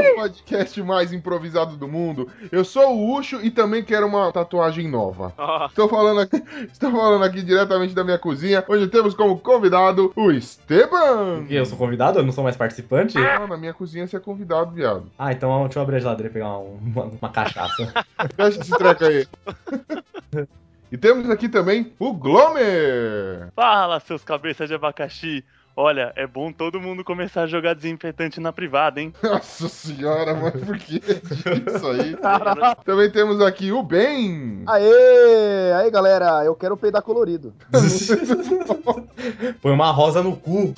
O podcast mais improvisado do mundo. Eu sou o Ucho e também quero uma tatuagem nova. Ó, Estou falando aqui, estou falando aqui diretamente da minha cozinha, onde temos como convidado o Esteban. E eu sou convidado? Eu não sou mais participante? Ah, na minha cozinha você é convidado, viado. Ah, então deixa eu abrir a geladeira e pegar um- uma, uma cachaça. Fecha esse treco aí. E temos aqui também o Glomer. fala, seus cabeças de abacaxi. Olha, é bom todo mundo começar a jogar desinfetante na privada, hein? Nossa senhora, mas por que isso aí? Também temos aqui o Ben. Aê! Aí, galera, eu quero peidar colorido. Põe uma rosa no cu.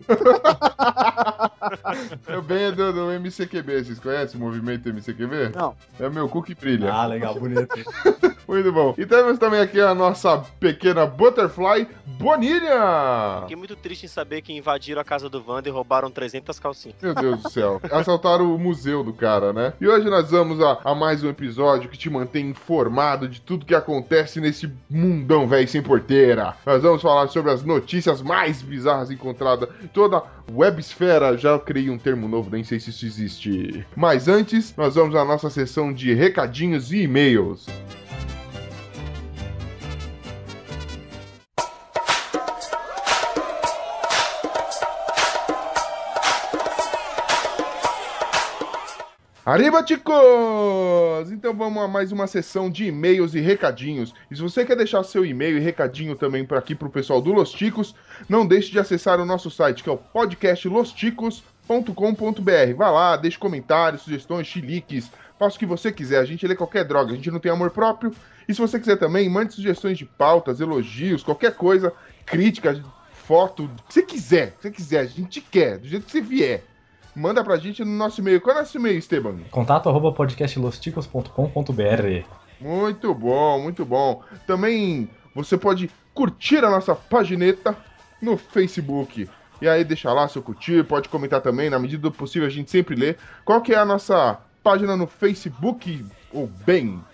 O Ben é do, do MCQB. Vocês conhecem o movimento MCQB? Não. É meu cu que brilha. Ah, legal, bonito. Muito bom. E temos também aqui a nossa pequena Butterfly Bonilha. Fiquei muito triste em saber que invadiram a casa do Wanda e roubaram 300 calcinhas. Meu Deus do céu. Assaltaram o museu do cara, né? E hoje nós vamos a, a mais um episódio que te mantém informado de tudo que acontece nesse mundão velho sem porteira. Nós vamos falar sobre as notícias mais bizarras encontradas toda a websfera. Já criei um termo novo, nem sei se isso existe. Mas antes, nós vamos à nossa sessão de recadinhos e e-mails. Arriba, ticos! Então vamos a mais uma sessão de e-mails e recadinhos. E se você quer deixar seu e-mail e recadinho também para aqui pro pessoal do Los Ticos, não deixe de acessar o nosso site, que é o podcastlosticos.com.br. Vá lá, deixe comentários, sugestões, chiliques, faça o que você quiser. A gente lê qualquer droga, a gente não tem amor próprio. E se você quiser também, mande sugestões de pautas, elogios, qualquer coisa, crítica, foto, o que você quiser, o que você quiser, a gente quer, do jeito que você vier. Manda pra gente no nosso e-mail. Qual é o nosso e-mail, Esteban? Contato arroba podcastlosticos.com.br Muito bom, muito bom. Também você pode curtir a nossa pagineta no Facebook. E aí deixa lá seu curtir, pode comentar também, na medida do possível a gente sempre lê. Qual que é a nossa página no Facebook, ou bem?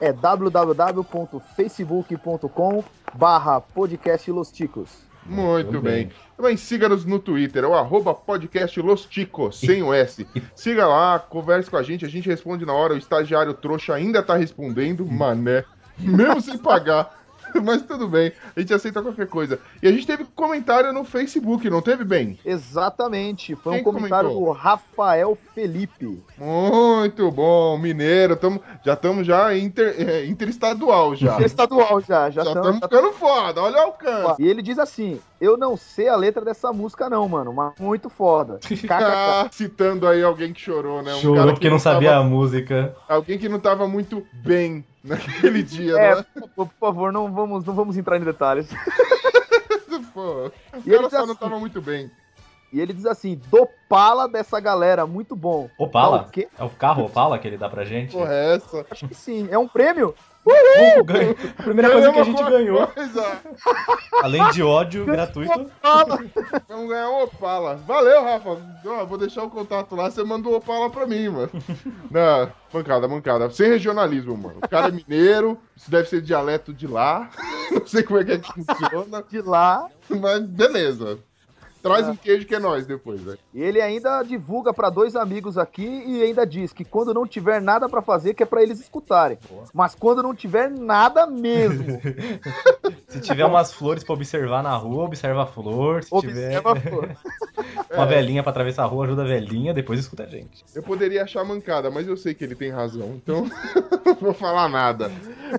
É www.facebook.com barra podcast Los Ticos. Muito bem. bem. Também siga-nos no Twitter, é o arroba podcast Los Ticos, sem o S. Siga lá, converse com a gente, a gente responde na hora, o estagiário trouxa ainda tá respondendo, mané, mesmo sem pagar. Mas tudo bem, a gente aceita qualquer coisa. E a gente teve comentário no Facebook, não teve, bem? Exatamente, foi Quem um comentário comentou? do Rafael Felipe. Muito bom, mineiro, tamo, já estamos já inter, é, interestadual já. Estadual já, já estamos. ficando foda, olha o alcance. E ele diz assim: Eu não sei a letra dessa música, não, mano, mas muito foda. Ah, citando aí alguém que chorou, né? Um Chorou cara que porque não sabia tava- a música. Alguém que não tava muito bem naquele dia, É, né? por, por favor, não vamos, não vamos entrar em detalhes. Pô, o E ele cara só não assim- tava muito bem. E ele diz assim: Do pala dessa galera, muito bom. Opala? Ah, o quê? É o carro Opala que ele dá pra gente? Porra, é essa? Acho que sim, é um prêmio. Uh, ganho. A primeira coisa que a gente ganhou, coisa. além de ódio gratuito, Vamos ganhar um Opala. Valeu, Rafa. Ó, vou deixar o contato lá, você manda o Opala pra mim, mano. Não, mancada, mancada. Sem regionalismo, mano. O cara é mineiro, isso deve ser dialeto de lá. Não sei como é que, é que funciona, De lá. mas beleza. Traz um queijo que é nós depois, velho. E ele ainda divulga pra dois amigos aqui e ainda diz que quando não tiver nada pra fazer, que é pra eles escutarem. Mas quando não tiver nada mesmo, se tiver umas flores pra observar na rua, observa a flor. Se observa a tiver flor. uma velhinha pra atravessar a rua, ajuda a velhinha, depois escuta a gente. Eu poderia achar mancada, mas eu sei que ele tem razão, então não vou falar nada.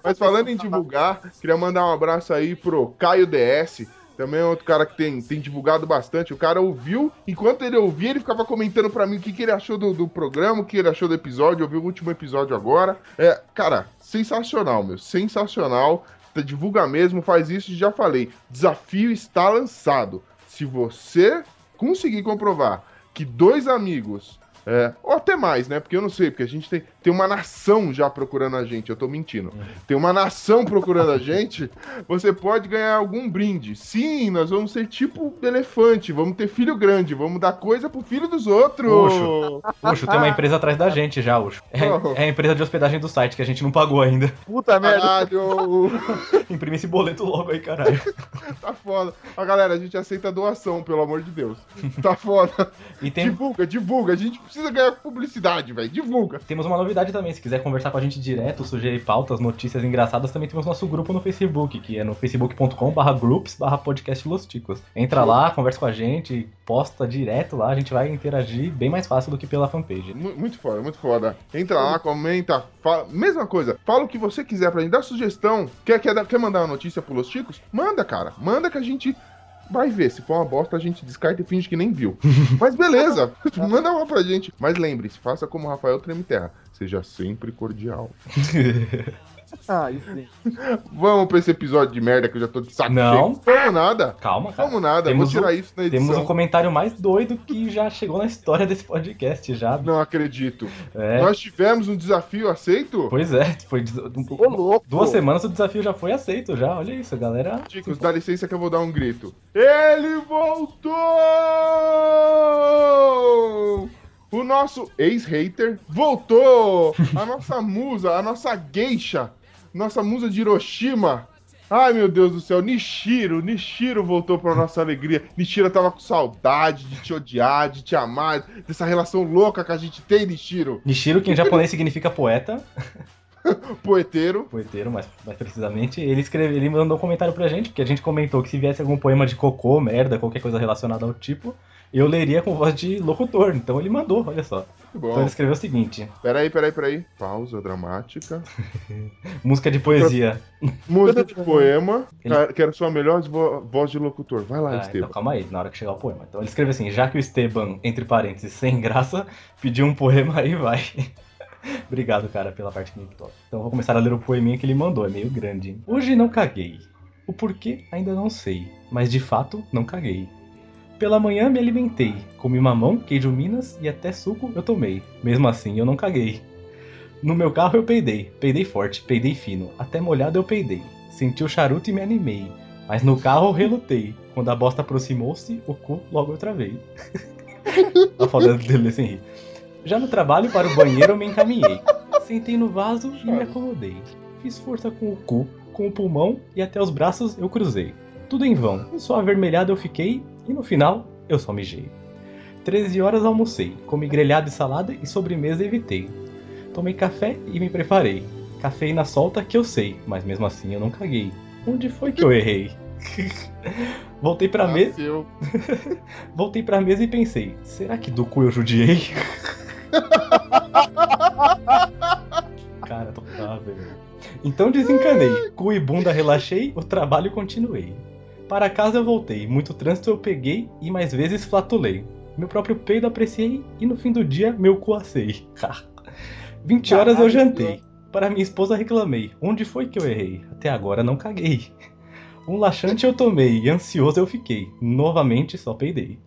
Mas falando em divulgar, queria mandar um abraço aí pro Caio DS. Também é outro cara que tem, tem divulgado bastante. O cara ouviu, enquanto ele ouvia, ele ficava comentando pra mim o que, que ele achou do, do programa, o que ele achou do episódio. Ouviu o último episódio agora. É, cara, sensacional, meu. Sensacional. Tá, Divulga mesmo, faz isso, já falei. Desafio está lançado. Se você conseguir comprovar que dois amigos, é, ou até mais, né? Porque eu não sei, porque a gente tem, tem uma nação já procurando a gente. Eu tô mentindo. Tem uma nação procurando a gente. Você pode ganhar algum brinde. Sim, nós vamos ser tipo elefante. Vamos ter filho grande. Vamos dar coisa pro filho dos outros. Uxo, tem uma empresa atrás da gente já, Uxo. Oh. É, é a empresa de hospedagem do site que a gente não pagou ainda. Puta merda. Caralho. Imprime esse boleto logo aí, caralho. Tá foda. Ó, galera, a gente aceita doação, pelo amor de Deus. Tá foda. E tem, Divulga, divulga. A gente precisa ganhar publicidade, velho. Divulga. temos uma novidade também. Se quiser conversar com a gente direto, sugerir pautas, notícias engraçadas, também temos nosso grupo no Facebook, que é no facebook.com/barra groups barra podcast Los Ticos. Entra lá, conversa com a gente, posta direto lá, a gente vai interagir bem mais fácil do que pela fanpage. Mu- Muito foda, muito foda. Entra lá, comenta, fala. Mesma coisa, fala o que você quiser pra gente, dá sugestão. Quer, quer, quer mandar uma notícia pro Los Chicos? Manda, cara. Manda que a gente vai ver. Se for uma bosta, a gente descarta e finge que nem viu. Mas beleza, manda uma pra gente. Mas lembre-se, faça como o Rafael Treme Terra. Seja sempre cordial. Ah, isso sim. Vamos pra esse episódio de merda que eu já tô de saco Não. cheio. Vamos nada. Calma, cara. Vamos nada. Temos Vou tirar o- isso na edição. Temos o comentário mais doido que já chegou na história desse podcast já. Não acredito. É, Nós tivemos um desafio aceito? pois é, foi um- Ô, louco. duas semanas o desafio já foi aceito já. Olha isso, galera. Chicos, dá licença que eu vou dar um grito. Ele voltou! O nosso ex-hater voltou! A nossa musa, a nossa geisha, nossa musa de Hiroshima. Ai meu Deus do céu, Nishiro, Nishiro voltou pra nossa alegria. Nishiro tava com saudade de te odiar, de te amar, dessa relação louca que a gente tem, Nishiro. Nishiro, que em japonês significa poeta, Poeteiro. poeteiro, mais, mais precisamente, ele escreveu, ele mandou um comentário pra gente, porque a gente comentou que se viesse algum poema de cocô, merda, qualquer coisa relacionada ao tipo, eu leria com voz de locutor. Então ele mandou, olha só. Então ele escreveu o seguinte: Peraí, peraí, peraí. Pausa dramática. música de poesia. Música de poema. Ele- Cara, Quero sua melhor vo- voz de locutor. Vai lá, Ah, então Esteban. calma aí, na hora que chegar o poema. Então ele escreveu assim: já que o Esteban, entre parênteses, sem graça, pediu um poema aí, vai. Obrigado, cara, pela parte que me toca. Então vou começar a ler o poeminha que ele mandou, é meio grande. Hoje não caguei. O porquê ainda não sei, mas de fato não caguei. Pela manhã me alimentei, comi mamão, queijo minas e até suco eu tomei. Mesmo assim eu não caguei. No meu carro eu peidei, peidei forte, peidei fino, até molhado eu peidei. Senti o charuto e me animei, mas no carro eu relutei. Quando a bosta aproximou-se, o cu logo eu travei. a foda dele sem rir. Já no trabalho para o banheiro eu me encaminhei. Sentei no vaso e me acomodei. Fiz força com o cu, com o pulmão e até os braços eu cruzei. Tudo em vão, só avermelhado eu fiquei e no final eu só mijei. 13 horas almocei, comi grelhado e salada e sobremesa evitei. Tomei café e me preparei. Cafeína solta que eu sei, mas mesmo assim eu não caguei. Onde foi que eu errei? Voltei pra mesa. Voltei pra mesa e pensei, será que do cu eu judiei? Cara, tô velho. Então desencanei, cu e bunda relaxei, o trabalho continuei. Para casa eu voltei, muito trânsito eu peguei e mais vezes flatulei. Meu próprio peido apreciei e no fim do dia meu cu assei. 20 horas eu jantei. Para minha esposa reclamei, onde foi que eu errei? Até agora não caguei. Um laxante eu tomei e ansioso eu fiquei. Novamente só peidei.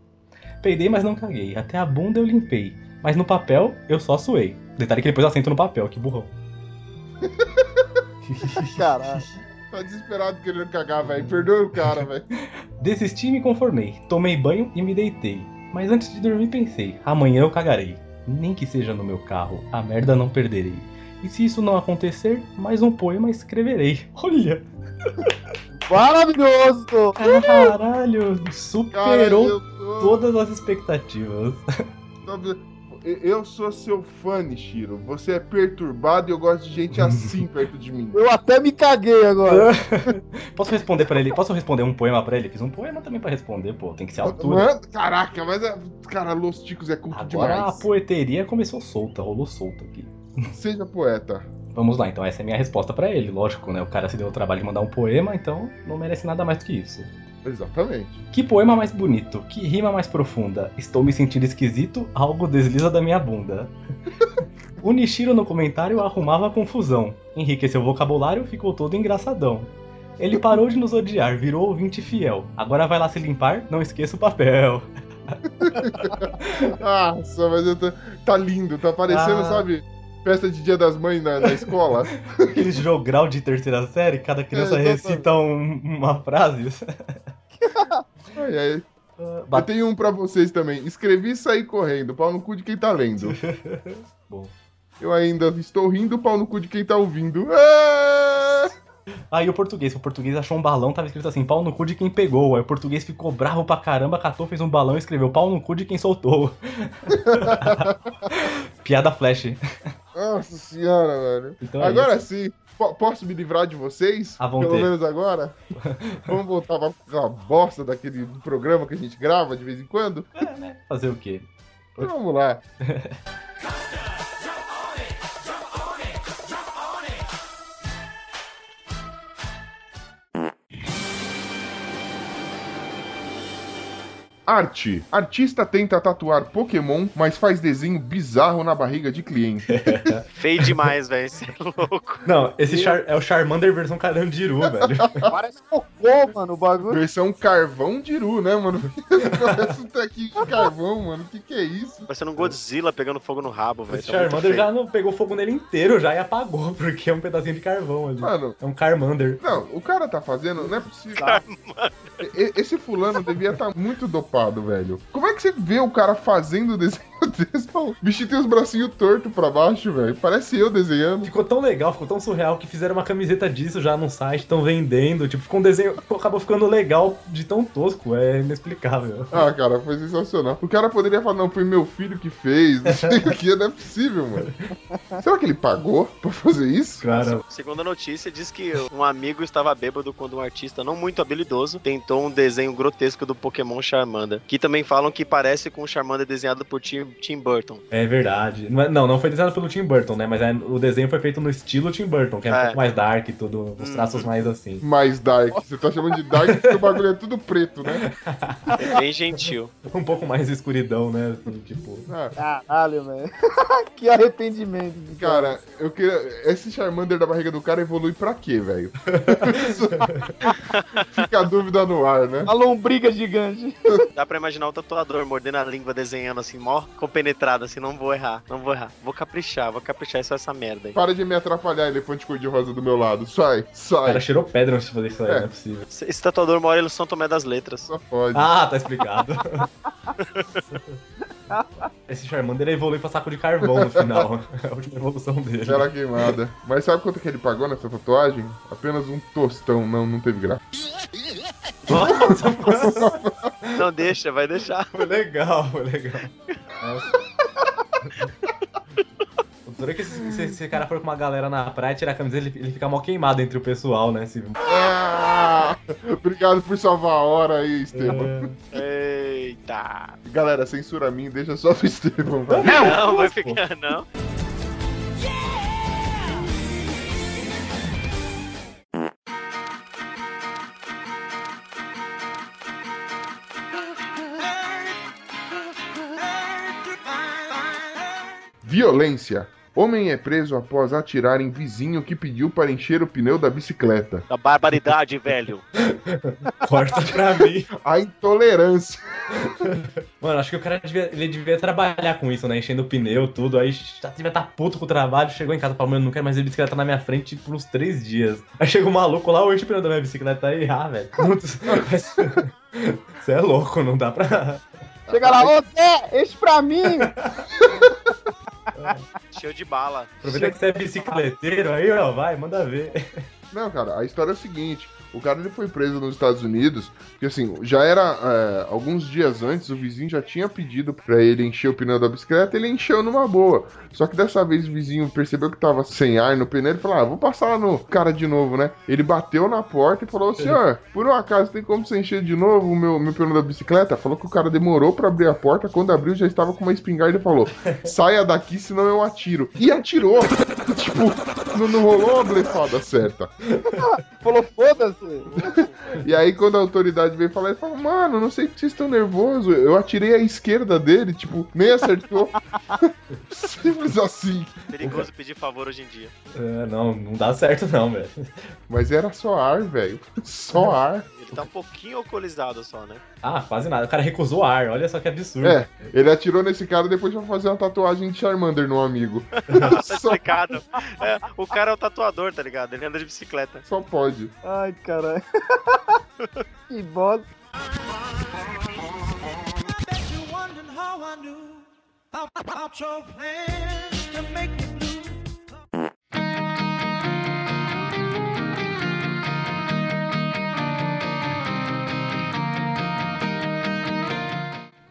Peidei, mas não caguei. Até a bunda eu limpei. Mas no papel eu só suei. Detalhe que depois assento no papel, que burrão. Caralho. Tá desesperado querendo cagar, velho. Perdoa o cara, velho. Desisti e me conformei. Tomei banho e me deitei. Mas antes de dormir pensei, amanhã eu cagarei. Nem que seja no meu carro, a merda não perderei. E se isso não acontecer, mais um poema escreverei. Olha! Maravilhoso! Caralho! Cara, Superou eu tô... todas as expectativas. Eu sou seu fã, Nishiro. Você é perturbado e eu gosto de gente assim perto de mim. Eu até me caguei agora. Posso responder pra ele? Posso responder um poema pra ele? Fiz um poema também pra responder, pô. Tem que ser a altura. Mano, caraca, mas é... Cara, Los Ticos é culto Agora a demais. poeteria começou solta, rolou solta aqui. Seja poeta. Vamos lá, então essa é a minha resposta pra ele. Lógico, né? O cara se deu o trabalho de mandar um poema, então não merece nada mais do que isso. Exatamente. Que poema mais bonito, que rima mais profunda. Estou me sentindo esquisito, algo desliza da minha bunda. o Nishiro no comentário arrumava confusão. Enriqueceu o vocabulário, ficou todo engraçadão. Ele parou de nos odiar, virou ouvinte fiel. Agora vai lá se limpar, não esqueça o papel. Nossa, mas tô... tá lindo, tá parecendo, Ah. sabe? festa de dia das mães na, na escola. Aquele jogral de terceira série, cada criança É, recita um- uma frase. Ai, ai. Eu Bate- tenho um pra vocês também. Escrevi e saí correndo. Pau no cu de quem tá lendo. Bom. Eu ainda estou rindo, pau no cu de quem tá ouvindo. Ah! Aí o português, o português achou um balão, tava escrito assim, pau no cu de quem pegou. Aí o português ficou bravo pra caramba, catou, fez um balão e escreveu pau no cu de quem soltou. Piada flash. Nossa senhora, velho. Então é agora sim, po- posso me livrar de vocês? Vontade. Pelo menos agora? Vamos voltar pra aquela bosta daquele programa que a gente grava de vez em quando? Fazer o quê? Então vamos lá. Arte. Artista tenta tatuar Pokémon, mas faz desenho bizarro na barriga de cliente. Feio demais, velho. Você é louco. Não, esse Char- é o Charmander versão Carandiru, velho. Parece cocô, mano, o bagulho. Versão carvão Diru, né, mano? Parece um tequinho de carvão, mano. O que, que é isso? Parecendo um Godzilla pegando fogo no rabo, velho. Esse Tá Charmander já não pegou fogo nele inteiro já e apagou, porque é um pedacinho de carvão ali. Mano, É um Carmander. não, o cara tá fazendo, não é possível. E- Esse fulano devia estar muito dopado, velho. Como é que você vê o cara fazendo desenho O bichinho tem os bracinhos tortos pra baixo, velho. Parece eu desenhando. Ficou tão legal, ficou tão surreal que fizeram uma camiseta disso já no site, estão vendendo. Tipo, ficou um desenho. Acabou ficando legal de tão tosco, é inexplicável. Ah, cara, foi sensacional. O cara poderia falar, não, foi meu filho que fez, não sei o que, não é possível, mano. Será que ele pagou pra fazer isso? Cara, Segundo a notícia, diz que um amigo estava bêbado quando um artista não muito habilidoso tentou um desenho grotesco do Pokémon Charmander. Que também falam que parece com o Charmander desenhado por Tim, Tim Burton. é verdade. Não, não, não foi desenhado pelo Tim Burton, né? Mas é- o desenho foi feito no estilo Tim Burton, que é, um É. pouco mais dark e tudo, os Hum. traços mais assim. Mais dark. Você tá chamando de dark porque o bagulho é tudo preto, né? É bem gentil. Um pouco mais escuridão, né? Assim, tipo. Ah, Caralho, velho. que arrependimento. Cara, eu queria. Esse Charmander da barriga do cara evolui pra quê, velho? Fica a dúvida no ar, né? A lombriga gigante. Dá pra imaginar o tatuador mordendo a língua, desenhando assim, mó compenetrado, assim, não vou errar, não vou errar. Vou caprichar, vou caprichar, é só essa merda aí. Para de me atrapalhar, elefante cor-de-rosa do meu lado. Sai, O sai. cara cheirou pedra antes de fazer isso aí, É. não é possível. Esse esse tatuador mora em São Tomé das Letras. Só pode. Ah, tá explicado. Esse Charmander evolui pra saco de carvão no final. É a última evolução dele. Tela queimada. Mas sabe quanto que ele pagou nessa tatuagem? Apenas um tostão. Não, não teve graça. Nossa, Não deixa, vai deixar. foi legal, foi legal. Nossa. O duro é que se, se esse cara for com uma galera na praia tirar a camisa, ele, ele fica mó queimado entre o pessoal, né? Se- Ah, obrigado por salvar a hora aí, Esteban. Eita. Galera, censura mim, deixa só pro Esteban. velho. Não, vai ficar, não. Violência. Homem é preso após atirar em vizinho que pediu para encher o pneu da bicicleta. Da barbaridade, velho. Corta pra mim. A intolerância. Mano, acho que o cara devia, ele devia trabalhar com isso, né? Enchendo o pneu, tudo. Aí já devia estar puto com o trabalho. Chegou em casa e falou, mano, não quero mais ver bicicleta na minha frente por uns três dias. Aí chega o maluco lá, enche o pneu da minha bicicleta aí, ah, velho. Você é louco, não dá pra. Chega lá, ô Zé, esse pra mim. Cheio de bala. Aproveita que você é bicicleteiro aí, ó, vai, manda ver. Não, cara, a história é a seguinte: o cara ele foi preso nos Estados Unidos, porque assim, já era é, alguns dias antes, o vizinho já tinha pedido pra ele encher o pneu da bicicleta, ele encheu numa boa. Só que dessa vez o vizinho percebeu que tava sem ar no pneu e falou: Ah, vou passar lá no cara de novo, né? Ele bateu na porta e falou: Senhor, por um acaso tem como você encher de novo o meu, meu pneu da bicicleta? Falou que o cara demorou pra abrir a porta, quando abriu já estava com uma espingarda e falou: Saia daqui, senão eu atiro. E atirou! tipo, não, não rolou uma blefada certa. Falou, foda-se. E aí, quando a autoridade veio falar, ele falou, mano, não sei que vocês estão nervosos. Eu atirei à esquerda dele, tipo, nem acertou. Simples assim. Perigoso pedir favor hoje em dia. É, não, não dá certo não, velho. Mas era só ar, velho. Só ar. Ele tá um pouquinho alcoolizado só, né? Ah, quase nada. O cara recusou ar, olha só que absurdo. É, ele atirou nesse cara depois pra fazer uma tatuagem de Charmander no amigo. Tá explicado. É, o cara é o tatuador, tá ligado? Ele anda de bicicleta. só pode. Ai, caralho. que bosta. Bet you wondering how I knew about your plans to make me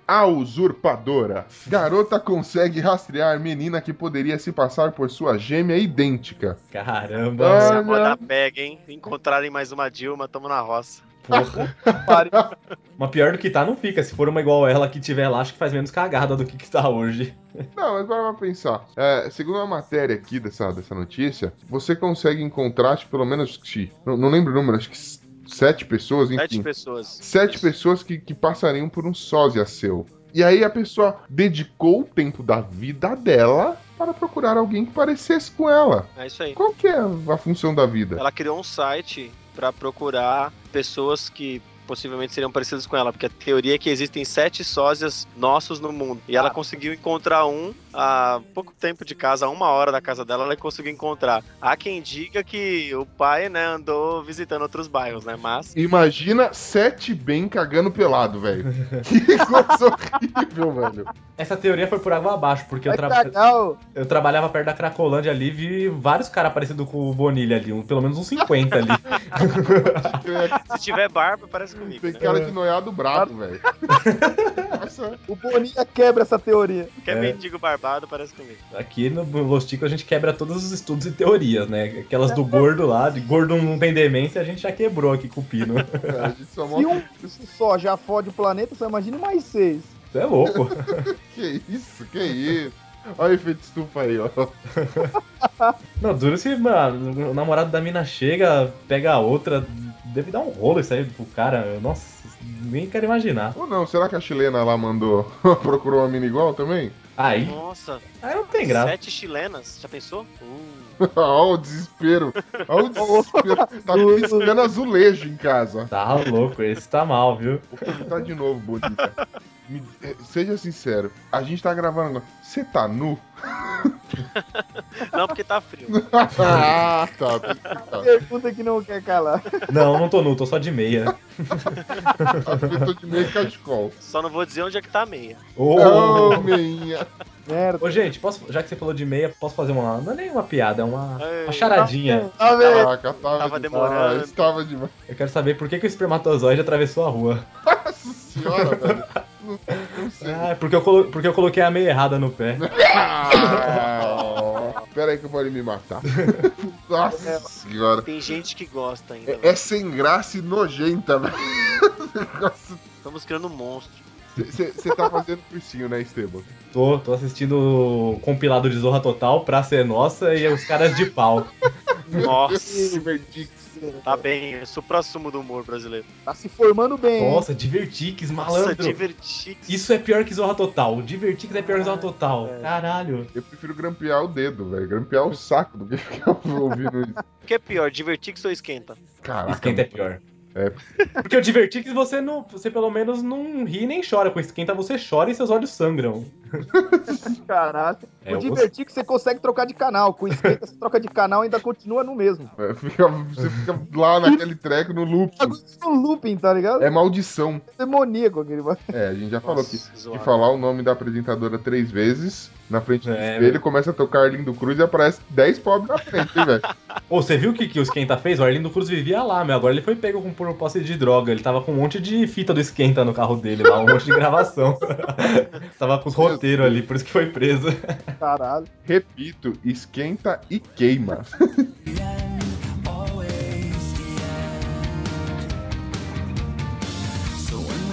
A usurpadora. Garota consegue rastrear menina que poderia se passar por sua gêmea idêntica. Caramba, Ah. Se a Olha. moda pega, hein? Encontrarem mais uma Dilma, tamo na roça. porra. Mas pior do que tá, não fica. Se for uma igual ela que tiver lá, acho que faz menos cagada do que que tá hoje. Não, mas para pra pensar. É, segundo uma matéria aqui dessa, dessa notícia, você consegue encontrar, acho pelo menos, não, não lembro o número, acho que sete pessoas, enfim. Sete pessoas. sete Isso. pessoas que, que passariam por um sósia seu. E aí a pessoa dedicou o tempo da vida dela para procurar alguém que parecesse com ela. É isso aí. Qual que é a função da vida? Ela criou um site pra procurar pessoas que possivelmente seriam parecidas com ela, porque a teoria é que existem sete sósias nossos no mundo. E ela conseguiu encontrar um há pouco tempo de casa, a uma hora da casa dela, ela conseguiu encontrar. Há quem diga que o pai, né, andou visitando outros bairros, né? Mas Imagina sete bem cagando pelado, velho. Que coisa horrível, velho. Essa teoria foi por água abaixo, porque eu, tra- eu trabalhava perto da Cracolândia ali e vi vários caras parecidos com o Bonilha ali, um- pelo menos uns 50 ali. se tiver barba, parece comigo. Tem Né? cara de noiado brabo, velho. Nossa, O Boninha quebra essa teoria. Quer É. mendigo barbado, parece comigo. Aqui no Los Ticos a gente quebra todos os estudos e teorias, né? Aquelas do gordo lá, de gordo não tem demência, a gente já quebrou aqui com o Pino. a gente só Se mostra. um só já fode o planeta, você imagina mais seis. Você é louco. Que isso, que isso. Olha o efeito estufa aí, ó. Não, duro se mano, o namorado da mina chega, pega a outra, deve dar um rolo isso aí pro cara. Nossa, nem quero imaginar. Ou não, será que a chilena lá mandou, procurou uma mina igual também? Aí, Nossa, aí não tem graça. sete chilenas, já pensou? Uh, Olha o desespero. Olha o desespero. Tá piscando azulejo em casa. Tá louco, esse tá mal, viu? Vou perguntar de novo, Bonita. Me- eh, seja sincero, a gente tá gravando agora. Você tá nu? não, porque tá frio. ah, tá. tá. Pergunta que não quer calar. Não, não tô nu, tô só de meia. Eu tô de meio cachecol. Só não vou dizer onde é que tá a meia. Ô, Ô, meinha. Merda. Ô, gente, posso, já que você falou de meia, posso fazer uma. Não é nem uma piada, é uma, Ei. uma charadinha. Tá vendo? Caraca, tava, Tava demorando. Tava demais. Eu quero saber por que, que o espermatozoide atravessou a rua. Nossa senhora, velho. Não, não sei. Ah, é porque eu, colo- porque eu coloquei a meia errada no pé. Ah, Pera aí que eu vou ali me matar. Nossa senhora. Tem gente que gosta ainda. É, é sem graça e nojenta, velho. Estamos criando um monstro. Você tá fazendo cursinho, né, Esteban? Tô, tô assistindo o compilado de Zorra Total, pra ser nossa e os caras de pau. Nossa, Verdix. tá bem. É supra-sumo do humor brasileiro. Tá se formando bem. Nossa, Divertix, Nossa, malandro. divertido. Isso é pior que Zorra Total. Divertix é pior que Zorra Total. Caralho. Eu prefiro grampear o dedo, velho. Grampear o saco do que ficar ouvindo isso. O que é pior, Divertix ou esquenta? Caraca. Esquenta é pior. É. Porque o Divertix você não. Você pelo menos não ri nem chora. Com esquenta você chora e seus olhos sangram. Caralho. É, o eu divertir que você consegue trocar de canal. Com esquenta, você troca de canal e ainda continua no mesmo. É, fica- você fica lá naquele treco no loop. Agora isso é um looping, tá ligado? É maldição. demoníaco aquele. É, a gente já falou que de falar o nome da apresentadora três vezes na frente do É, espelho, começa a tocar Arlindo Cruz e aparece 10 pobres na frente, hein, velho? Ô, você viu o que, que o Esquenta fez? O Arlindo Cruz vivia lá, meu. Agora ele foi pego com por posse de droga. Ele tava com um monte de fita do Esquenta no carro dele lá, um monte de gravação. tava com os roteiros ali, por isso que foi preso. Caralho. Repito, esquenta e queima. So when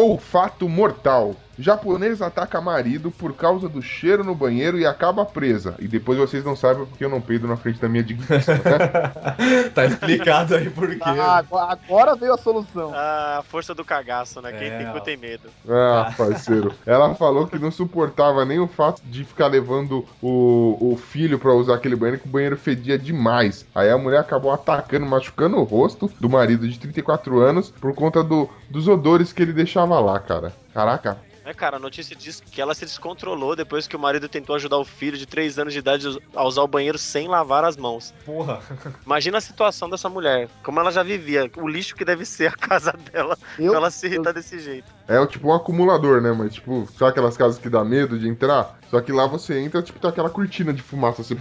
Olfato mortal. Japonês ataca marido por causa do cheiro no banheiro e acaba presa. E depois vocês não sabem porque eu não peido na frente da minha digníssima, né? tá explicado aí por quê. Ah, agora- veio a solução. Ah, a força do cagaço, né? Quem É, tem cu tem medo. Ah, parceiro. Ela falou que não suportava nem o fato de ficar levando o, o filho pra usar aquele banheiro, que o banheiro fedia demais. Aí a mulher acabou atacando, machucando o rosto do marido de 34 anos por conta do, dos odores que ele deixava lá, cara. Caraca. É, cara, a notícia diz que ela se descontrolou depois que o marido tentou ajudar o filho de 3 anos de idade a usar o banheiro sem lavar as mãos. Porra. Imagina a situação dessa mulher, como ela já vivia, o lixo que deve ser a casa dela Eu, pra ela se irritar desse jeito. É o tipo um acumulador, né? Mas tipo, sabe aquelas casas que dá medo de entrar? Só que lá você entra, tipo, tá aquela cortina de fumaça, assim,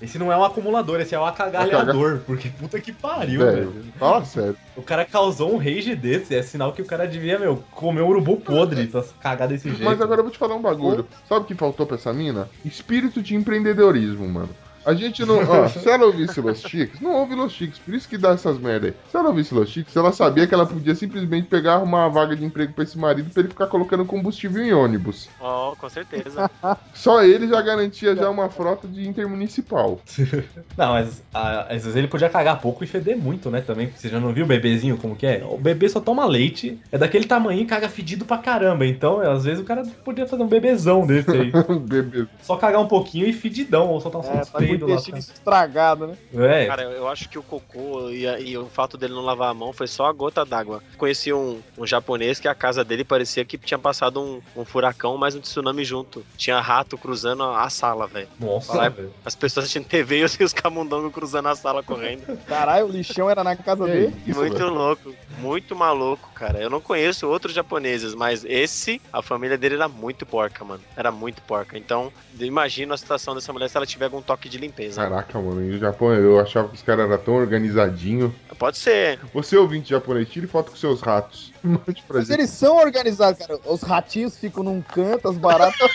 Esse não é um acumulador, esse é um acagalhador. Porque puta que pariu, velho. velho. Fala sério. O cara causou um rage desse. É sinal que o cara devia, meu, comer um urubu podre pra cagar desse jeito. Mas agora eu vou te falar um bagulho. Sabe o que faltou pra essa mina? Espírito de empreendedorismo, mano. A gente não. Ó, se ela ouvisse Los Chicos, não ouve Los Chicos, por isso que dá essas merda aí. Se ela ouvisse Los Chicos, ela sabia que ela podia simplesmente pegar, arrumar uma vaga de emprego pra esse marido pra ele ficar colocando combustível em ônibus. Ó, com certeza. Só ele já garantia já uma frota de intermunicipal. Não, mas ah, às vezes ele podia cagar pouco e feder muito, né? Também. Você já não viu o bebezinho como que é? O bebê só toma leite, é daquele tamanho e caga fedido pra caramba. Então, às vezes o cara podia fazer um bebezão desse aí. Bebê. só cagar um pouquinho e fedidão, ou soltar um É, intestino estragado, né? É, Cara, eu acho que o cocô e, e o fato dele não lavar a mão foi só a gota d'água. Conheci um, um japonês que a casa dele parecia que tinha passado um, um furacão, mas um tsunami junto. Tinha rato cruzando a, a sala, velho. nossa, velho. As pessoas assistindo TV e os- os camundongos cruzando a sala correndo. Caralho, o lixão era na casa dele. isso, muito velho? louco, muito maluco, cara. Eu não conheço outros japoneses, mas esse, a família dele era muito porca, mano. Era muito porca. Então, eu imagino a situação dessa mulher se ela tiver algum toque de limpeza. Caraca, mano, e o Japão, eu achava que os caras eram tão organizadinhos. Pode ser. Você, ouvinte japonês, tire foto com seus ratos. Mande pra Mas gente. eles são organizados, cara. Os ratinhos ficam num canto, as baratas.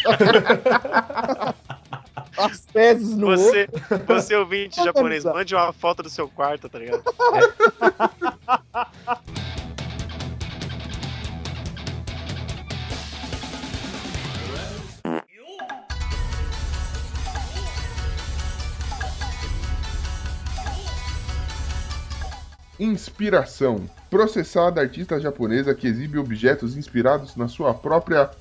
as fezes no outro. Você, você ouvinte japonês, mande uma foto do seu quarto, tá ligado? Inspiração. Processada artista japonesa que exibe objetos inspirados na sua própria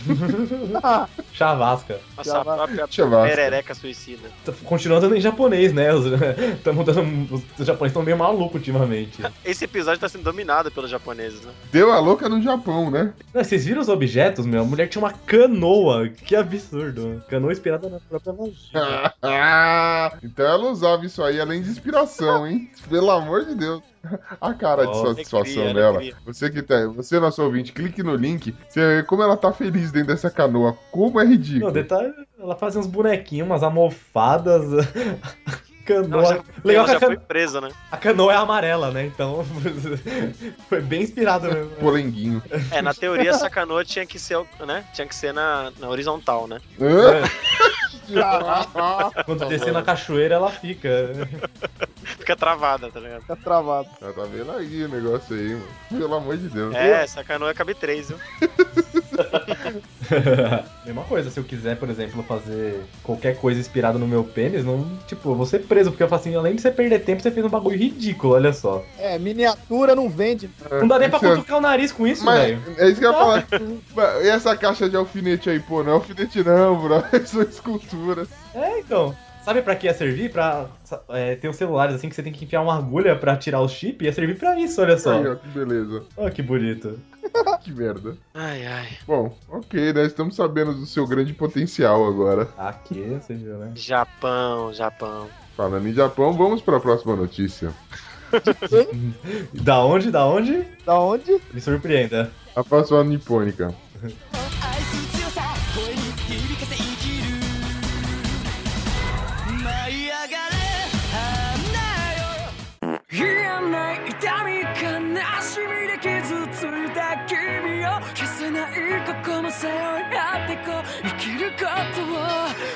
Chavasca. A sua vai. própria Chavasca. perereca suicida. Continuando em japonês, né? Os, tamo dando, os japoneses estão meio malucos ultimamente. Esse episódio tá sendo dominado pelos japoneses, né? Deu a louca no Japão, né? Não, vocês viram os objetos, meu? A mulher tinha uma canoa. Que absurdo. Canoa inspirada na própria vagina. então ela usava isso aí além de inspiração, hein? Pelo amor de Deus. A cara de Ó, satisfação alegria, dela. Você que tá, você nosso ouvinte, clique no link. Você vê como ela tá feliz dentro dessa canoa. Como é Não, ridículo. detalhe, ela fazia uns bonequinhos, umas almofadas. Canoa. Ela já, Legal que a, já foi cano... presa, né? a canoa é amarela, né? Então foi bem inspirado mesmo. Polenguinho. É, na teoria essa canoa tinha que ser, né? Tinha que ser na, na horizontal, né? Hã? Quando descer na cachoeira, ela fica. Fica travada, tá ligado? Fica travado. Ah, tá vendo aí o negócio aí, mano. Pelo amor de Deus. É, essa canoa cabe três, viu? Mesma coisa, se eu quiser, por exemplo, fazer qualquer coisa inspirada no meu pênis, não, tipo, eu vou ser preso, porque eu falo assim, além de você perder tempo, você fez um bagulho ridículo, olha só. É, miniatura não vende. Não dá nem pra Isso é- cutucar o nariz com isso, velho. é isso que eu ia falar. E essa caixa de alfinete aí, pô? Não é alfinete não, bro. São esculturas. É, então. Sabe pra que ia servir? Pra é, ter os celulares assim que você tem que enfiar uma agulha pra tirar o chip? Ia servir pra isso, olha só. Aí, ó, que beleza. Olha que bonito. Que merda. Ai, ai. Bom, ok, né? Estamos sabendo do seu grande potencial agora. Aqui, você viu, né? Japão, Japão. Falando em Japão, vamos para a próxima notícia. Da onde? Da onde? Da onde? Me surpreenda. A próxima nipônica. 言えない痛み悲しみで傷ついた君を消せない過去も背負い合ってこう生きることを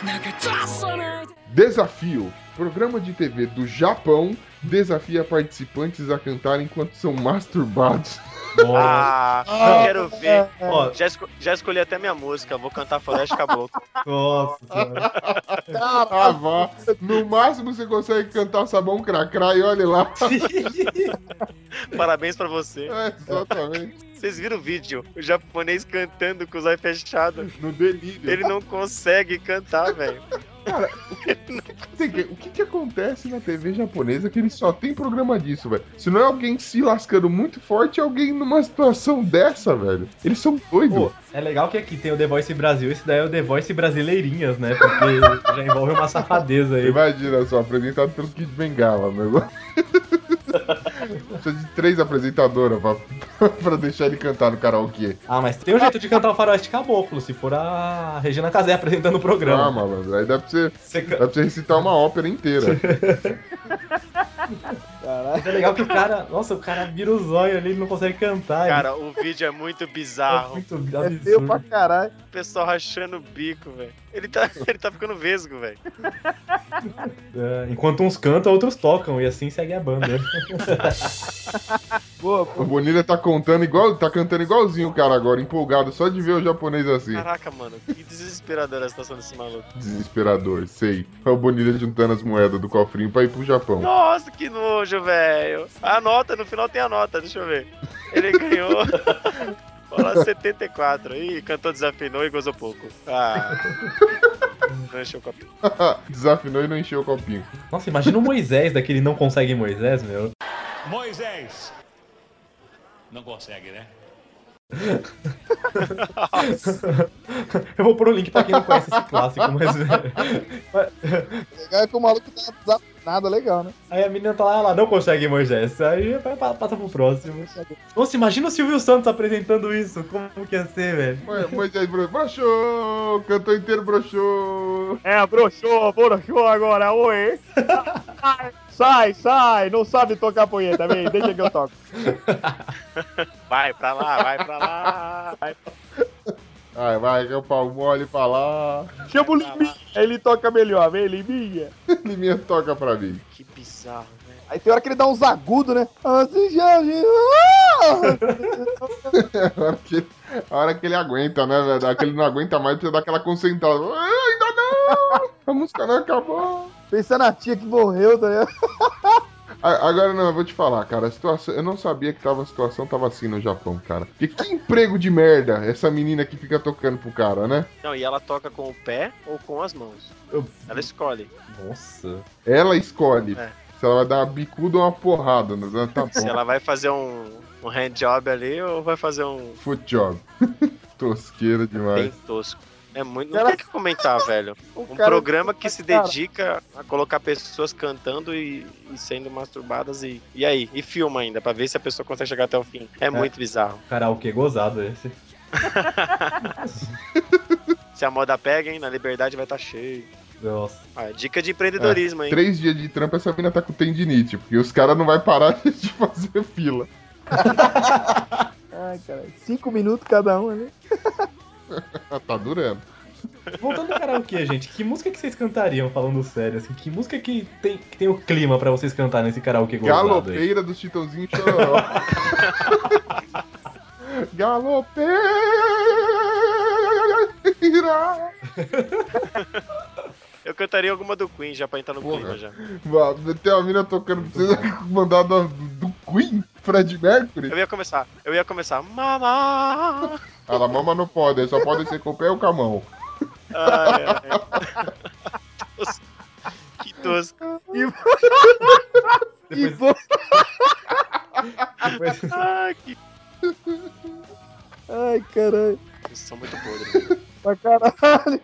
流かさないで Desafio. Programa de TV do Japão desafia participantes a cantar enquanto são masturbados. Ah, eu quero ver. Ó, Já, esco- já escolhi até minha música, vou cantar Floresta Caboclo. nossa senhora. Ah, vá. No máximo você consegue cantar sabão cracrá e olha lá. Parabéns pra você. É, exatamente. Vocês viram o vídeo? O japonês cantando com os olhos fechados. No delírio. Ele não consegue cantar, velho. Que- O que, que acontece na TV japonesa que eles só tem programa disso, velho? Se não é alguém se lascando muito forte, é alguém numa situação dessa, velho. Eles são doidos. Pô, é legal que aqui tem o The Voice Brasil, esse daí é o The Voice Brasileirinhas, né? Porque já envolve uma safadeza aí. Imagina só, apresentado pelo Kid Bengala, meu. Precisa de três apresentadoras pra, pra deixar ele cantar no karaokê. Ah, mas tem um jeito de cantar o faroeste caboclo, se for a Regina Casé apresentando o Ah, programa. malandro. Aí dá pra você, Você dá pra você recitar uma ópera inteira. Caralho. Mas é legal que o cara. Nossa, o cara vira o zóio ali e não consegue cantar. Cara, o vídeo é muito ele é bizarro. muito É feio pra absurdo. caralho. O pessoal rachando o bico, velho. Ele tá, ele tá ficando vesgo, velho. É, enquanto uns cantam, outros tocam, e assim segue a banda. Boa, O Bonilha tá contando igual, tá cantando igualzinho o cara agora, empolgado só de ver o japonês assim. Caraca, mano, que desesperadora a situação desse maluco. Desesperador, sei. É o Bonilha juntando as moedas do cofrinho pra ir pro Japão. Nossa, que nojo, velho. A nota, no final tem a nota, deixa eu ver. Ele ganhou. Fala 74. Ih, cantou, desafinou e gozou pouco. Ah. Não encheu o copinho. Desafinou e não encheu o copinho. Nossa, imagina o Moisés daquele não consegue Moisés, meu. Moisés. Não consegue, né? Eu vou pôr o link pra quem não conhece esse clássico, mas. legal é que o maluco tá desafinado, legal, né? Aí a menina tá lá, ela não consegue Moisés. Aí vai- pa- passa pro próximo. Nossa, imagina o Silvio Santos apresentando isso. Como que ia ser, velho? Moisés bro- broxou, cantou inteiro broxou. É, broxou, broxou agora, oi. Sai, sai, não sabe tocar punheta, vem, deixa que eu toco. Vai pra lá, vai pra lá. Vai Ai, vai, que é o pau mole pra lá. Chama o Liminha, ele toca melhor, vem, Liminha. Liminha toca pra mim. Que bizarro, velho. Aí tem hora que ele dá uns agudos, né? Assim, já, A hora que, a hora que ele aguenta, né, velho? A hora que ele não aguenta mais, precisa dar aquela concentrada. Ah, ainda não! A música não acabou. Pensa na tia que morreu, tá ligado? Agora não, eu vou te falar, cara, a situação, eu não sabia que tava, a situação tava assim no Japão, cara. Porque que emprego de merda essa menina que fica tocando pro cara, né? Não, e ela toca com o pé ou com as mãos. Eu- Ela escolhe. Nossa. Ela escolhe É. se ela vai dar uma bicuda ou uma porrada, né? Tá Se ela vai fazer um, um hand job ali ou vai fazer um Foot job. Tosqueira demais. bem tosco. É muito. Não tem o que comentar, velho. Um cara- programa que se dedica a colocar pessoas cantando e, e sendo masturbadas e. E aí? E filma ainda, pra ver se a pessoa consegue chegar até o fim. É, muito bizarro. Karaokê gozado esse. Se a moda pega, hein? Na liberdade vai estar cheio. Nossa. Ah, dica de empreendedorismo, hein? Três dias de trampo, essa mina tá com tendinite, porque os caras não vai parar de fazer fila. Ai, cara. Cinco minutos cada um ali. tá durando. Voltando ao karaokê, gente, que música que vocês cantariam, falando sério, assim? Que música que tem, que tem o clima pra vocês cantar nesse karaokê gozado aí? Galopeira do Chitãozinho Chororó. Galopeira. Eu cantaria alguma do Queen já pra entrar no Porra. clima já. Mano, Tem uma mina tocando pra você mandar do, do Queen, Fred Mercury. Eu ia começar, eu ia começar. Mama! Ela mama não pode, só pode ser com o pé ou com a mão. Ai, ai. Tosco. Que tosco. E Depois, vou... depois- Ai, que. Ai, caralho. Vocês são muito podres. Pra caralho.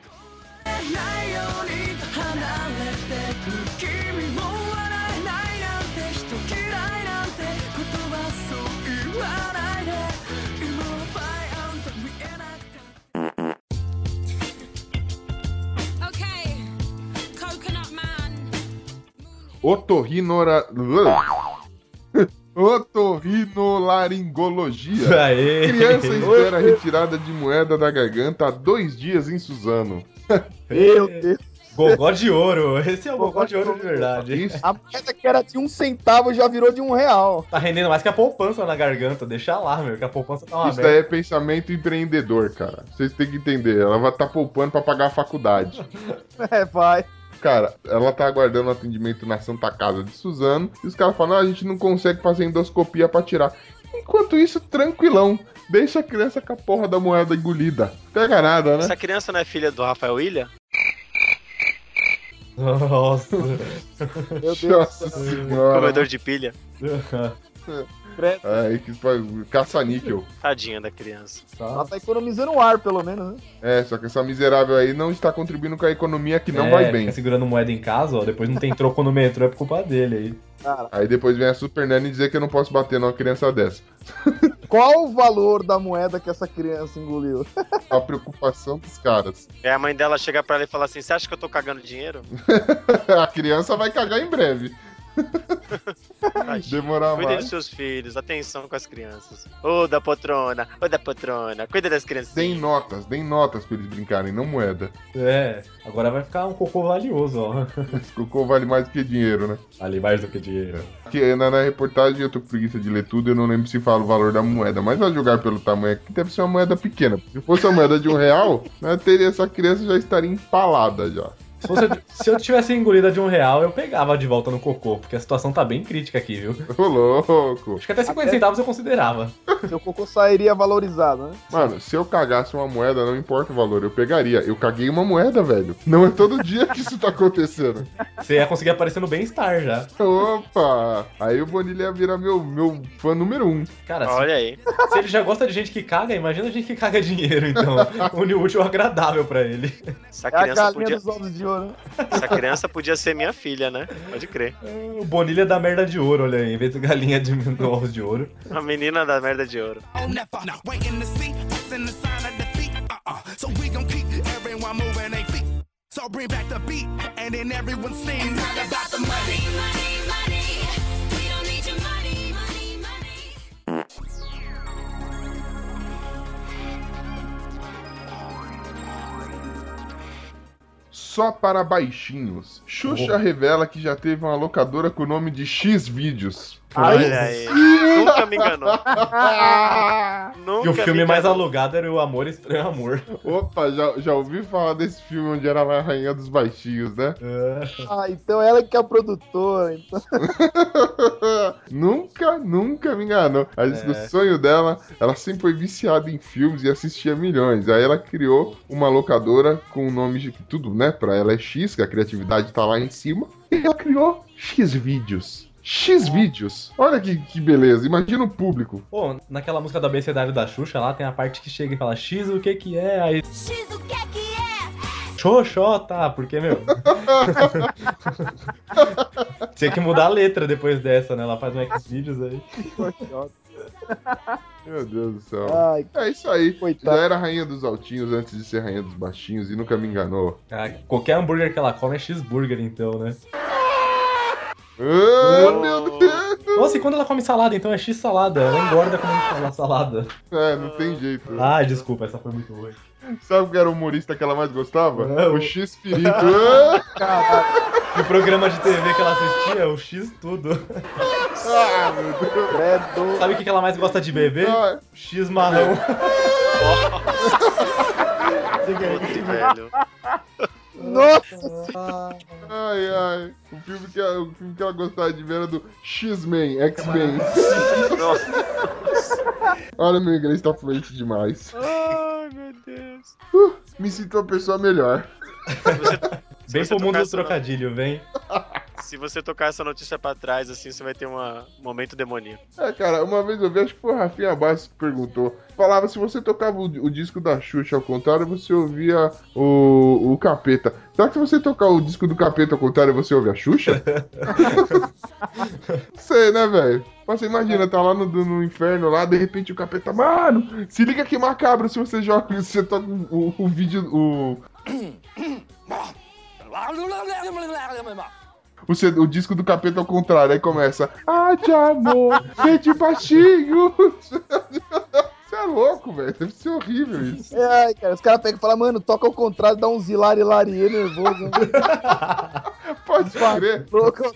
Otorrinora... Otorrinolaringologia. Aê! Criança espera retirada de moeda da garganta há dois dias em Suzano. Meu Deus. Gogó de ouro. Esse é o gogó de ouro de verdade. Isso. A moeda que era de um centavo já virou de um real. Tá rendendo mais que a poupança na garganta. Deixa lá, meu, que a poupança tá uma Isso daí é pensamento empreendedor, cara. Vocês têm que entender. Ela vai estar poupando pra pagar a faculdade. É, vai. Cara, ela tá aguardando o atendimento na Santa Casa de Suzano. E os caras falam: não, a gente não consegue fazer endoscopia pra tirar. Enquanto isso, tranquilão. Deixa a criança com a porra da moeda engolida. Pega nada, né? Essa criança não é filha do Rafael Ilha? Nossa. Meu Deus. Nossa senhora. Comedor de pilha. É, aí que faz caça-níquel. Tadinha da criança. Ela tá economizando o ar, pelo menos, né? É, só que essa miserável aí não está contribuindo com a economia que não É, vai bem. Fica segurando moeda em casa, ó. Depois não tem troco no metrô, é por culpa dele aí. Cara, Aí depois vem a Super Nani dizer que eu não posso bater numa criança dessa. qual o valor da moeda que essa criança engoliu? A preocupação dos caras. É a mãe dela chega pra ela e fala assim: Você acha que eu tô cagando dinheiro? a criança vai cagar em breve. Demorar Cuida de mais. seus filhos, atenção com as crianças. Ô da patrona, ô da patrona, cuida das crianças. Deem notas, deem notas pra eles brincarem, não moeda. É, agora vai ficar um cocô valioso, ó. Esse cocô vale mais do que dinheiro, né? Vale mais do que dinheiro. Porque na, na reportagem eu tô com preguiça de ler tudo, eu não lembro se fala o valor da moeda, mas a julgar pelo tamanho aqui, deve ser uma moeda pequena. Se fosse uma moeda de um real, né, teria essa criança já estaria empalada já. Se, fosse- se eu tivesse engolida de um real, eu pegava de volta no cocô, porque a situação tá bem crítica aqui, viu? Ô louco! Acho que até 50 Até- centavos eu considerava. Seu cocô sairia valorizado, né? Mano, se eu cagasse uma moeda, não importa o valor, eu pegaria. Eu caguei uma moeda, velho. Não é todo dia que isso tá acontecendo. Você ia conseguir aparecer no bem-estar já. Opa! Aí o Bonilha ia virar meu, meu fã número um. Cara, se, Olha aí. se ele já gosta de gente que caga, imagina gente que caga dinheiro, então. Une o útil agradável pra ele. Essa É a criança, galinha podia, dos ovos de ouro, né? essa criança podia ser minha filha, né? Pode crer. O Bonilha da merda de ouro, olha aí. Em vez de galinha de ovos de ouro. A menina da merda de ouro. Uh-uh. So we gon' keep everyone moving their feet. So bring back the beat, and then everyone sings. It's not about the money. money, money. We don't need your money, money, money. Só para baixinhos. Xuxa revela que já teve uma locadora com o nome de X Vídeos. Olha aí. Nunca me enganou. Nunca E o filme me mais alugado era o Amor Estranho Amor. Opa, já, já ouvi falar desse filme onde era a rainha dos baixinhos, né? Ah, então ela que é a produtora. Então... nunca, nunca me enganou. A gente, O sonho dela, ela sempre foi viciada em filmes e assistia milhões. Aí ela criou uma locadora com o nome de tudo, né? Pra ela é X, que a criatividade tá lá em cima. E ela criou X Vídeos. X Vídeos. Olha que, que beleza. Imagina o público. Pô, naquela música do abecedário da Xuxa lá tem a parte que chega e fala X o que que é? Aí X o que é que é? Xoxota, porque, meu. Tinha que mudar a letra depois dessa, né? Ela faz um X-Vídeos aí. Meu Deus do céu. Ai, É isso aí. Coitado. Já era rainha dos altinhos antes de ser rainha dos baixinhos e nunca me enganou. Ah, qualquer hambúrguer que ela come é X-Burger, então, né? Ah, meu Deus! Nossa, e quando ela come salada, então é X-salada. Ela engorda quando a gente fala salada. É, não tem jeito. Ah, desculpa, essa foi muito ruim. Sabe qual era o humorista que ela mais gostava? É, o o- X Pirito. Ah, E o programa de TV que ela assistia, o X tudo. ah, meu Deus. credo. Sabe o que que ela mais gosta de beber? Ah, X marrão. Puta, velho. Nossa, ai, ai. O filme, que ela, o filme que ela gostava de ver era do X-Men, X-Men. Nossa. Olha, meu inglês tá fluente demais. Ai, meu Deus. Me sinto uma pessoa melhor. Se Vem pro mundo do trocadilho, vem. Se você tocar essa notícia pra trás, assim, você vai ter uma- um momento demoníaco. É, cara, uma vez eu vi, acho que foi o Rafinha Bastos que perguntou. Falava se você tocava o, o disco da Xuxa ao contrário, você ouvia o, o capeta. Será que se você tocar o disco do capeta ao contrário, você ouve a Xuxa? Sei, né, velho? Mas você imagina, tá lá no, no inferno, lá, de repente o capeta, mano, se liga que macabro se você joga, se você toca o, o vídeo, o, o, disco do capeta ao contrário, aí começa, ah, de amor, vem de baixinho. Você é louco. velho. Deve ser horrível isso. Ai, cara, os caras pegam e falam, mano, toca ao contrário, dá uns hilari larie nervoso. né? Pode crer. Louco.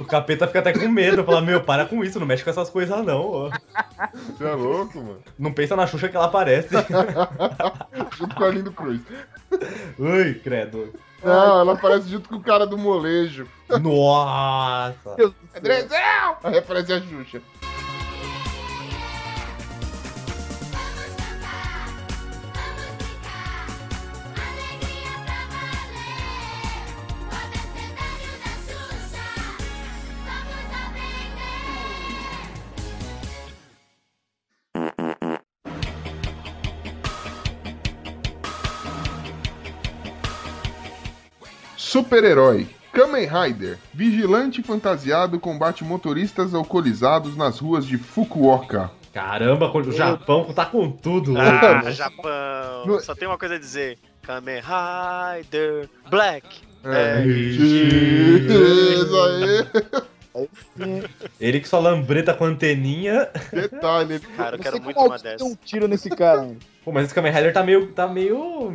O capeta fica até com medo. Fala, meu, para com isso, não mexe com essas coisas não. ó. Você é louco, mano. Não pensa na Xuxa que ela aparece. Junto com a Lindo Cruz. Ui, credo. Não, ela aparece junto com o cara do molejo. Nossa. Andrezão! Aí aparece a Xuxa. Super-herói. Kamen Rider. Vigilante fantasiado combate motoristas alcoolizados nas ruas de Fukuoka. Caramba, o Japão tá com tudo. Ah, hoje. Japão. Não- Só tem uma coisa a dizer. Kamen Rider Black. É. É. Isso aí. Ele que só lambreta com anteninha. Detalhe. Cara, eu quero muito uma dessa. um tiro nesse cara. Pô, mas esse Kamen Rider tá meio. tá meio.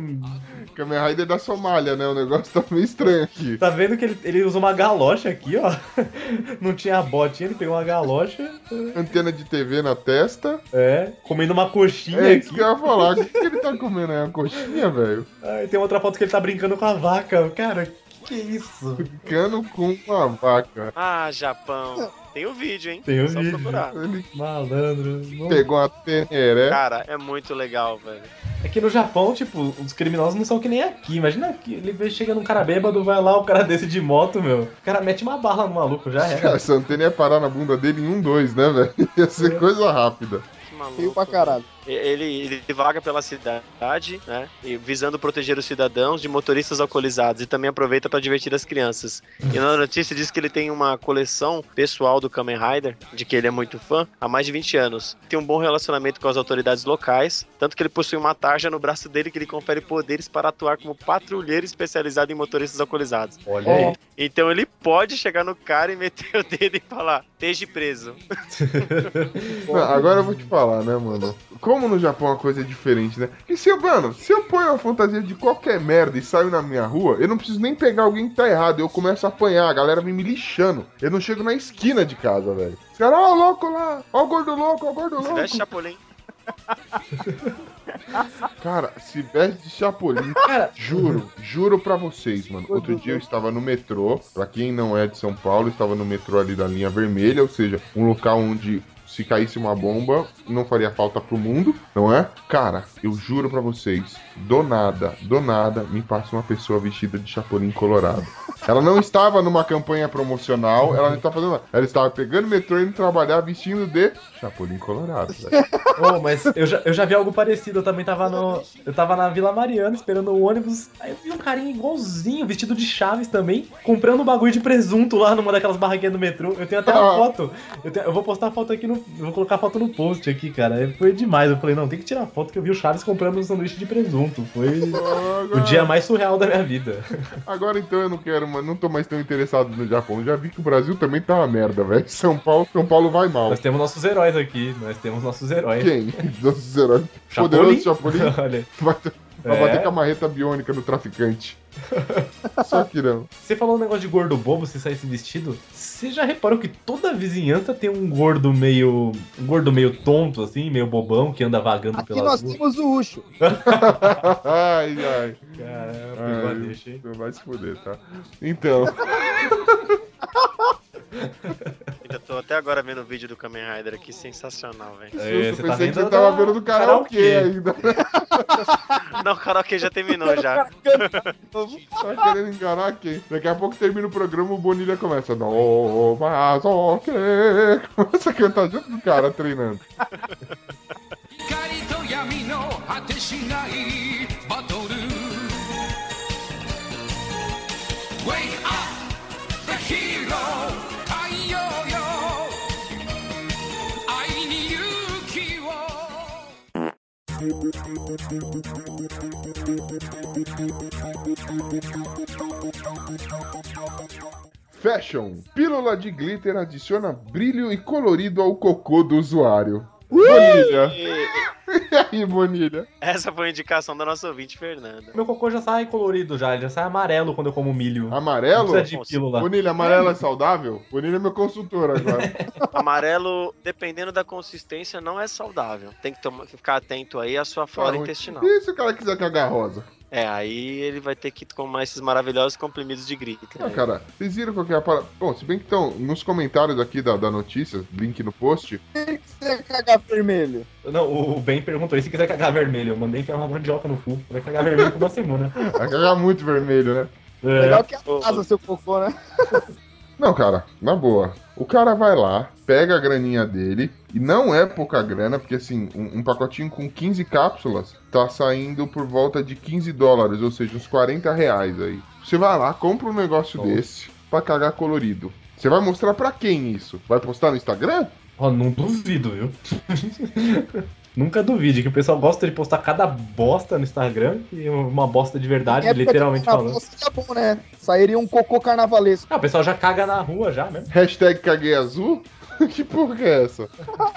Kamen Rider da Somália, né? O negócio tá meio estranho aqui. Tá vendo que ele, ele usa uma galocha aqui, ó. Não tinha a botinha, ele pegou uma galocha. Antena de TV na testa. É, comendo uma coxinha É isso aqui. que eu ia falar. O que, que ele tá comendo aí? Uma coxinha, velho? Ai, tem outra foto que ele tá brincando com a vaca. Cara, que é isso? Ficando com uma vaca. Ah, Japão. Tem o vídeo, hein? Tem o Só vídeo. procurar. Ele Malandro. Não- pegou uma teneré. Cara, é muito legal, velho. É que no Japão, tipo, os criminosos não são que nem aqui. Imagina aqui, ele chega num cara bêbado, vai lá, o cara desse de moto, meu. O cara mete uma bala no maluco, já era. Essa antena ia parar na bunda dele em um, dois, né, velho? Ia ser coisa rápida. Que maluco. Feio pra caralho. Ele, ele vaga pela cidade, né? E visando proteger os cidadãos de motoristas alcoolizados e também aproveita para divertir as crianças. E na notícia diz que ele tem uma coleção pessoal do Kamen Rider, de que ele é muito fã, há mais de 20 anos. Tem um bom relacionamento com as autoridades locais, tanto que ele possui uma tarja no braço dele que lhe confere poderes para atuar como patrulheiro especializado em motoristas alcoolizados. Olha aí. Então ele pode chegar no cara e meter o dedo e falar: esteja preso. Não, agora eu vou te falar, né, mano? Como no Japão a coisa é diferente, né? E se eu, mano, se eu ponho uma fantasia de qualquer merda e saio na minha rua, eu não preciso nem pegar alguém que tá errado. Eu começo a apanhar, a galera vem me lixando. Eu não chego na esquina de casa, velho. Os caras, ó, o louco lá, ó o gordo louco, ó o gordo Se louco. veste Chapolin. Cara, se veste de Chapolin, juro, juro pra vocês, mano. Outro dia eu estava no metrô, pra quem não é de São Paulo, eu estava no metrô ali da linha vermelha, ou seja, um local onde se caísse uma bomba, não faria falta pro mundo, não é? Cara, eu juro pra vocês, do nada, do nada, me passa uma pessoa vestida de Chapolin colorado. Ela não estava numa campanha promocional, ela não estava fazendo nada. Ela estava pegando metrô e indo trabalhar vestindo de Chapolin colorado, velho. Ô, mas eu já, eu já vi algo parecido. Eu também tava no. Eu tava na Vila Mariana esperando o ônibus. Aí eu vi um carinha igualzinho, vestido de chaves também, comprando um bagulho de presunto lá numa daquelas barraquinhas do metrô. Eu tenho até uma Ah. foto. Eu, tenho- eu vou postar a foto aqui no. Eu vou colocar a foto no post aqui, cara. Foi demais. Eu falei, não, tem que tirar foto que eu vi o Chaves comprando um sanduíche de presunto. Foi o dia mais surreal da minha vida. Agora então eu não quero, mas não tô mais tão interessado no Japão. Já vi que o Brasil também tá uma merda, velho. São Paulo, São Paulo vai mal. Nós temos nossos heróis aqui. Nós temos nossos heróis. Quem? Nossos heróis. Chapolin? Poderoso Chapolin Olha. vai, vai É. bater com a marreta biônica no traficante. Só que não. Você falou um negócio de gordo bobo, você sair esse vestido. Você já reparou que toda a vizinhança tem um gordo meio. um gordo meio tonto, assim, meio bobão, que anda vagando Aqui pela nós rua? temos o Ucho. ai, ai. Caramba, ai deixa, hein? vai se fuder, tá? Então. Eu tô até agora vendo o vídeo do Kamen Rider aqui, sensacional, velho. É, eu você pensei tá que vendo você tava da- vendo do karaokê ainda. Não, o karaokê já terminou já. Tá querendo enganar quem? Daqui a pouco termina o programa, o Bonilha começa. No, mas ok. Começa a cantar junto com o cara treinando. 光と闇の果てしないバトル Wake Fashion. Pílula de glitter adiciona brilho e colorido ao cocô do usuário. Bonilha. E- aí, Bonilha? Essa foi a indicação da nossa ouvinte, Fernanda. Meu cocô já sai colorido já, ele já sai amarelo quando eu como milho. Não Amarelo? precisa de pílula. Bonilha, amarelo é saudável? Bonilha é meu consultor agora. Amarelo, dependendo da consistência, não é saudável. Tem que tomar- ficar atento aí à sua flora Ah, intestinal. E se o cara quiser cagar rosa? É, aí ele vai ter que tomar esses maravilhosos comprimidos de gripe. Ah, cara, vocês viram qual que é a parada? Bom, se bem que estão nos comentários aqui da, da notícia, link no post. Você cagar vermelho. Não, o Ben perguntou, se quiser cagar vermelho? Eu mandei enfiar uma mandioca no cu. Vai cagar vermelho por uma semana. Vai cagar muito vermelho, né? É. Legal que asa seu cocô, né? Não, cara, na boa. O cara vai lá, pega a graninha dele, e não é pouca grana, porque assim, um, um pacotinho com 15 cápsulas tá saindo por volta de 15 dólares, ou seja, uns 40 reais aí. Você vai lá, compra um negócio desse pra cagar colorido. Você vai mostrar pra quem isso? Vai postar no Instagram? Ó, não duvido, viu? Nunca duvide que o pessoal gosta de postar cada bosta no Instagram, e uma bosta de verdade, literalmente falando. Seria bom, né? Sairia um cocô carnavalesco. Ah, o pessoal já caga na rua já mesmo. Hashtag caguei azul? que porra que é essa?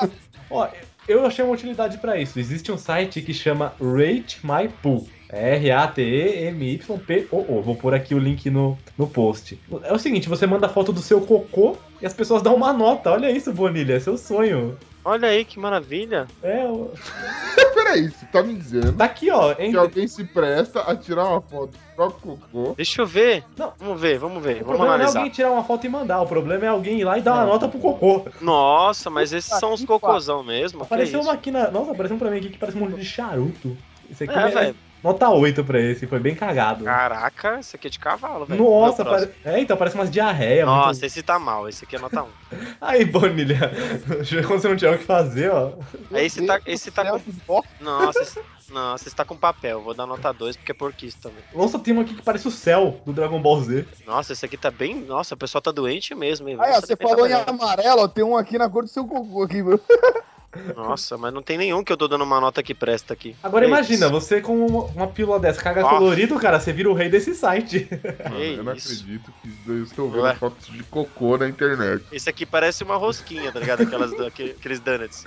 Ó, eu achei uma utilidade pra isso. Existe um site que chama Rate My Poo. É R-A-T-E-M-Y-P-O-O. Vou pôr aqui o link no, no post. É o seguinte, você manda foto do seu cocô e as pessoas dão uma nota. Olha isso, Bonilha, é seu sonho. Olha aí que maravilha. É, o- Peraí, você tá me dizendo tá aqui, ó. que Entre... alguém se presta a tirar uma foto do próprio cocô? Deixa eu ver. Não. Vamos ver, vamos ver. O Vamos problema não é analisar. alguém tirar uma foto e mandar. O problema é alguém ir lá e dar uma nota pro cocô. Nossa, mas esses Ah, são os que cocôzão mesmo. que Apareceu isso? uma aqui na. Nossa, apareceu um pra mim aqui que parece um monte de charuto. Esse aqui É, é, velho. Nota 8 pra esse, foi bem cagado. Caraca, esse aqui é de cavalo, velho. Nossa, pare... é, então parece umas diarreia. Nossa, muito- esse tá mal. Esse aqui é nota 1. Aí, Bonilha, quando você não tiver o que fazer, ó. Aí esse tá, esse tá com. Nossa, esse... Nossa, esse tá com papel. Vou dar nota 2 porque é porquice também. Nossa, tem um aqui que parece o céu do Dragon Ball Z. Nossa, esse aqui tá bem. Nossa, o pessoal tá doente mesmo, hein? Ó, Vamos você falou em amarelo, ó, tem um aqui na cor do seu cocô aqui, viu? Nossa, mas não tem nenhum que eu tô dando uma nota que presta aqui. Agora Que imagina, isso? você com uma, uma pílula dessa, caga Nossa. colorido, cara, você vira o rei desse site. Mano, eu não isso? acredito que eu estou vendo Ué. fotos de cocô na internet. Esse aqui parece uma rosquinha, tá ligado? Aquelas, aquele- aqueles donuts.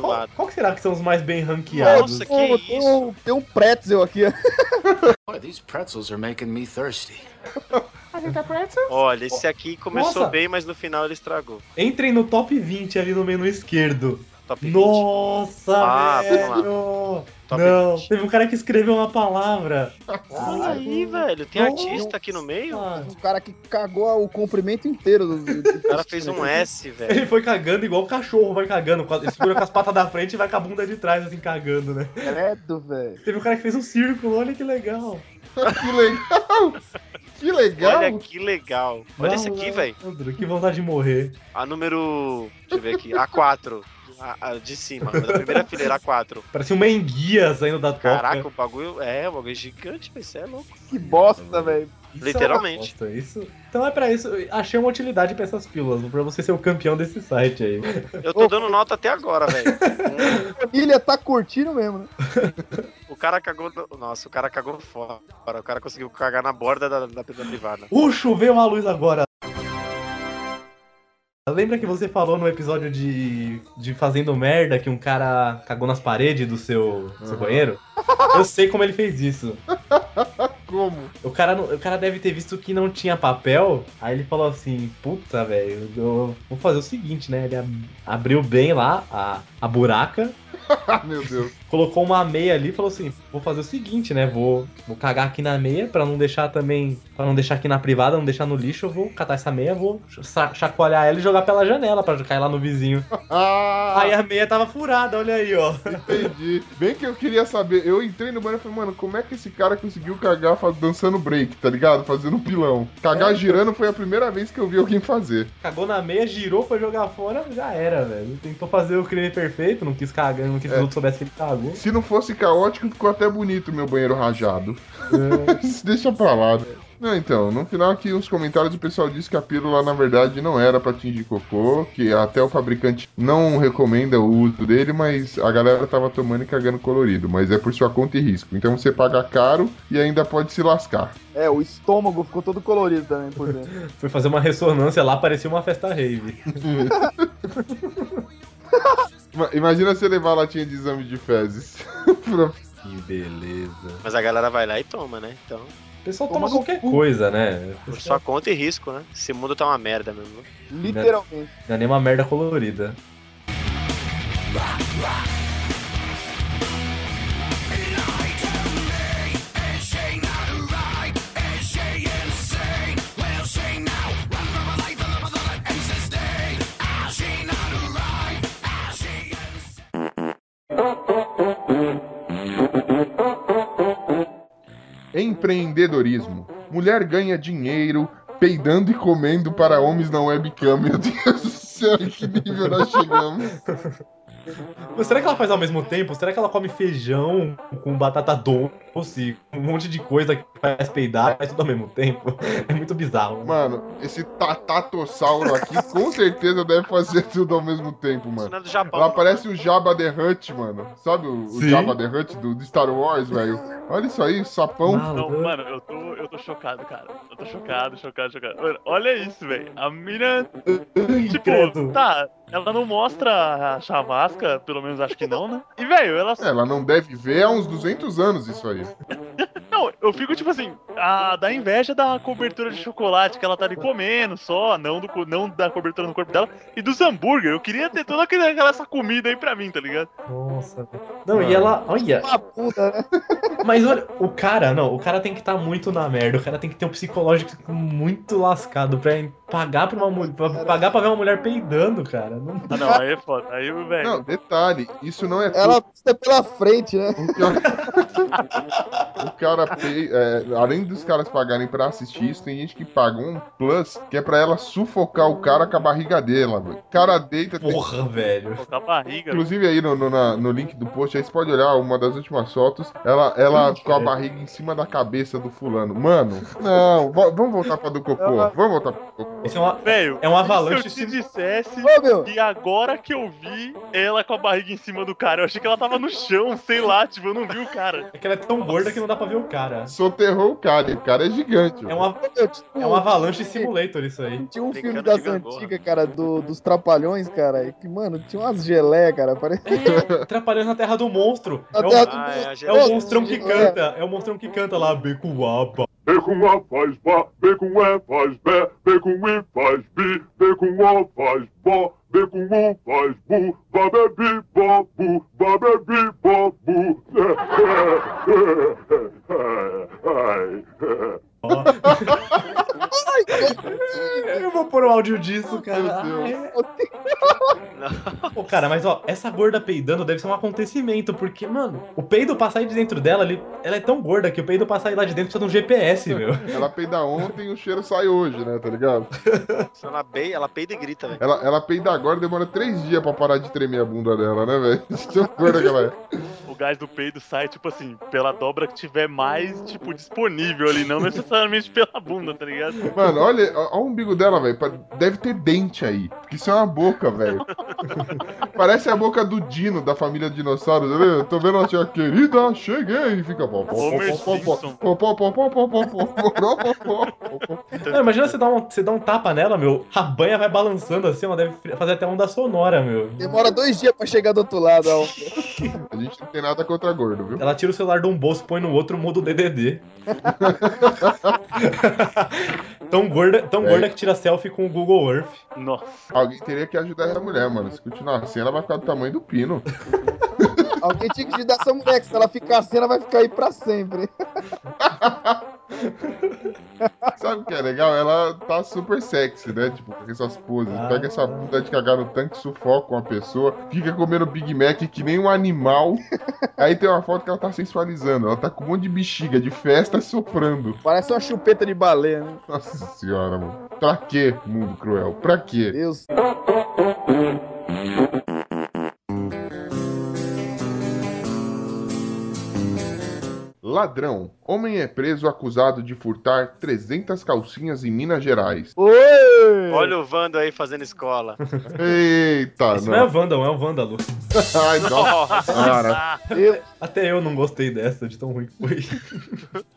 Qual, qual que será que são os mais bem ranqueados? Nossa, que Ô, tem, isso? um, tem um pretzel aqui, ó. Boy, these pretzels are making me thirsty. Olha, esse aqui começou Nossa. bem, mas no final ele estragou. Entrem no top 20 ali no menu esquerdo. Top 20. Nossa, Ah, vamos lá. velho! Top Não, 20. teve um cara que escreveu uma palavra. Olha aí, velho. Tem Nossa. artista aqui no meio? Um cara que cagou o comprimento inteiro do. O cara fez um S, velho. Ele foi cagando igual o cachorro vai cagando. a- Ele segura com as patas da frente e vai com a bunda de trás, assim, cagando, né? Credo, velho. Teve um cara que fez um círculo, olha que legal. que legal! Que legal! Olha que legal. Olha esse aqui, velho. Que vontade de morrer. A número. Deixa eu ver aqui. A4. A, a de cima. Da primeira fileira, A4. Parece uma enguia saindo da toca. Caraca, o bagulho. É, o bagulho é gigante, velho. Você é louco. Que bosta, velho. Isso literalmente. É uma bosta, isso. Então é pra isso. Achei uma utilidade pra essas pílulas, pra você ser o campeão desse site aí. Eu tô dando nota até agora, velho. Família tá curtindo mesmo, né? O cara cagou. no- Nossa, o cara cagou fora. O cara conseguiu cagar na borda da, da, da privada. Uh, choveu a luz agora. Lembra que você falou no episódio de, de Fazendo Merda que um cara cagou nas paredes do seu, seu Uhum. banheiro? Eu sei como ele fez isso. Como? O cara, o cara deve ter visto que não tinha papel, aí ele falou assim, puta, velho, eu vou fazer o seguinte, né? Ele ab- abriu bem lá a, a buraca, meu Deus. Colocou uma meia ali e falou assim, vou fazer o seguinte, né? Vou, vou cagar aqui na meia pra não deixar também, Pra não deixar aqui na privada, não deixar no lixo, eu vou catar essa meia, vou cha- chacoalhar ela e jogar pela janela pra cair lá no vizinho. Ah, Aí a meia tava furada, olha aí, ó. entendi. Bem que eu queria saber. Eu entrei no banheiro e falei, mano, como é que esse cara conseguiu cagar dançando break, tá ligado? Fazendo pilão. Cagar É. girando foi a primeira vez que eu vi alguém fazer. Cagou na meia, girou, foi jogar fora, já era, velho. Tentou fazer o crime perfeito, não quis cagar, não quis que É. os outros soubessem que ele cagou. Se não fosse caótico, ficou até bonito o meu banheiro rajado. É. Deixa pra lá. né? Não, então, no final aqui uns comentários o pessoal disse que a pílula na verdade não era pra tingir cocô, que até o fabricante não recomenda o uso dele, mas a galera tava tomando e cagando colorido, mas é por sua conta e risco. Então você paga caro e ainda pode se lascar. É, o estômago ficou todo colorido também por dentro. Foi fazer uma ressonância lá, parecia uma festa rave. Ima- Imagina você levar a latinha de exame de fezes. Que beleza. Mas a galera vai lá e toma, né? Então, O pessoal Toma toma qualquer coisa, né? por sua conta e risco, né? Esse mundo tá uma merda mesmo. Literalmente. Não é nem uma merda colorida. Empreendedorismo. Mulher ganha dinheiro peidando e comendo para homens na webcam. Meu Deus do céu, que nível nós chegamos? Mas será que ela faz ao mesmo tempo? Será que ela come feijão com batata doce, um monte de coisa que faz peidar, faz tudo ao mesmo tempo? É muito bizarro. Mano, esse tatatossauro aqui com certeza deve fazer tudo ao mesmo tempo, Isso mano. não é do Japão. Ela parece o Jabba the Hutt, mano. Sabe o, o. Jabba the Hutt do, do Star Wars, velho? Olha isso aí, sapão. Não, mano, eu tô, eu tô chocado, cara. Eu tô chocado, chocado, chocado. Mano, olha isso, velho. A mina. Tipo, tá, ela não mostra a chavasca, pelo menos acho que não, né? E, velho, ela. Ela não deve ver há uns 200 anos isso aí. Não, eu fico tipo assim, a, da inveja da cobertura de chocolate que ela tá ali comendo só, não, do, não da cobertura no corpo dela, e dos hambúrguer. Eu queria ter toda aquela, aquela essa comida aí pra mim, tá ligado? Nossa, velho. Não, e ela. Olha. Uma puta, né? Mas olha, o cara, não, o cara tem que estar muito na merda. O cara tem que ter um psicológico muito lascado pra pagar pra uma mulher. Pra pagar pra ver uma mulher peidando, cara. Não- Ah, não, aí é foda. Aí, velho. Não, detalhe, isso não é. Ela pisa pela frente, né? O cara, o cara pay- é, além dos caras pagarem pra assistir isso, tem gente que paga um plus que é pra ela sufocar o cara com a barriga dela, velho. O cara deita. tem- Porra, velho. Colocar a barriga. Inclusive aí no, no, na- no link do post, aí você pode olhar uma das últimas fotos, ela, ela com a barriga em cima da cabeça do fulano. Mano, não, vamos voltar pra do cocô. Vamos voltar pra do cocô. Isso é uma, Velho, é um avalanche se eu te dissesse Ô, meu. que agora que eu vi ela com a barriga em cima do cara, eu achei que ela tava no chão, sei lá, tipo, eu não vi o cara. É que ela é tão gorda que não dá pra ver o cara. Soterrou o cara, e o cara é gigante. É, uma, Meu, tipo, é um avalanche simulator isso aí. Tinha um Brincando filme das antigas, cara, do, dos Trapalhões, cara, que, mano, tinha umas gelé, cara, parece... Trapalhões na Terra do Monstro. Na É o, Ah, é é geleia. o monstrão que É. canta. É o monstrão que canta lá, Becuaba. B com A faz Bá, B com E faz Bé, B com I faz Bi, B com O faz Bó, B com U faz Bu, Bá, Bé, Bi, Bó, Bu, Bá, Bé, Bi, Bó, Bu. Eu vou pôr um áudio disso, cara. Meu Deus. Ai, Pô, cara, mas ó, essa gorda peidando deve ser um acontecimento, porque, mano, o peido pra sair de dentro dela, ele, ela é tão gorda que o peido pra sair lá de dentro precisa de um GPS, meu. Ela peida ontem e o cheiro sai hoje, né? Tá ligado? Se Ela, bei- ela peida e grita, velho. Ela, ela peida agora demora três dias pra parar de tremer a bunda dela, né, velho? Tão gorda que ela é. O gás do peido sai, tipo assim, pela dobra que tiver mais, tipo, disponível ali, não necessariamente necessariamente pela bunda, tá ligado? Mano, olha, olha o umbigo dela, velho. Deve ter dente aí. Porque isso é uma boca, velho. Parece a boca do Dino, da família dinossauros. Eu tô vendo ela assim, querida, cheguei. E fica. Não, imagina você dar, um, você dar um tapa nela, meu. A banha vai balançando assim, ela deve fazer até onda sonora, meu. Demora dois dias pra chegar do outro lado, ó. A gente não tem nada contra gordo, viu? Ela tira o celular de um bolso, põe no outro, muda o DDD. tão gorda, tão É. gorda que tira selfie com o Google Earth. Nossa. Alguém teria que ajudar essa mulher, mano. Se continuar assim, ela vai ficar do tamanho do pino. Alguém tinha que ajudar essa mulher, que se ela ficar assim, ela vai ficar aí pra sempre. Sabe o que é legal? Ela tá super sexy, né? Tipo, com essas poses. Ah. Pega essa bunda de cagar no tanque, sufoca uma pessoa, fica comendo Big Mac que nem um animal. Aí tem uma foto que ela tá sensualizando. Ela tá com um monte de bexiga de festa soprando. Parece uma chupeta de baleia, né? Nossa senhora, mano. Pra quê, mundo cruel? Pra quê? Deus. Ladrão. Homem é preso acusado de furtar 300 calcinhas em Minas Gerais. Oi! Olha o Vando aí fazendo escola. Eita, Isso não é não. Vandal, é um Vândalo. Ai, nossa senhora. Eu, Até eu não gostei dessa, de tão ruim que foi.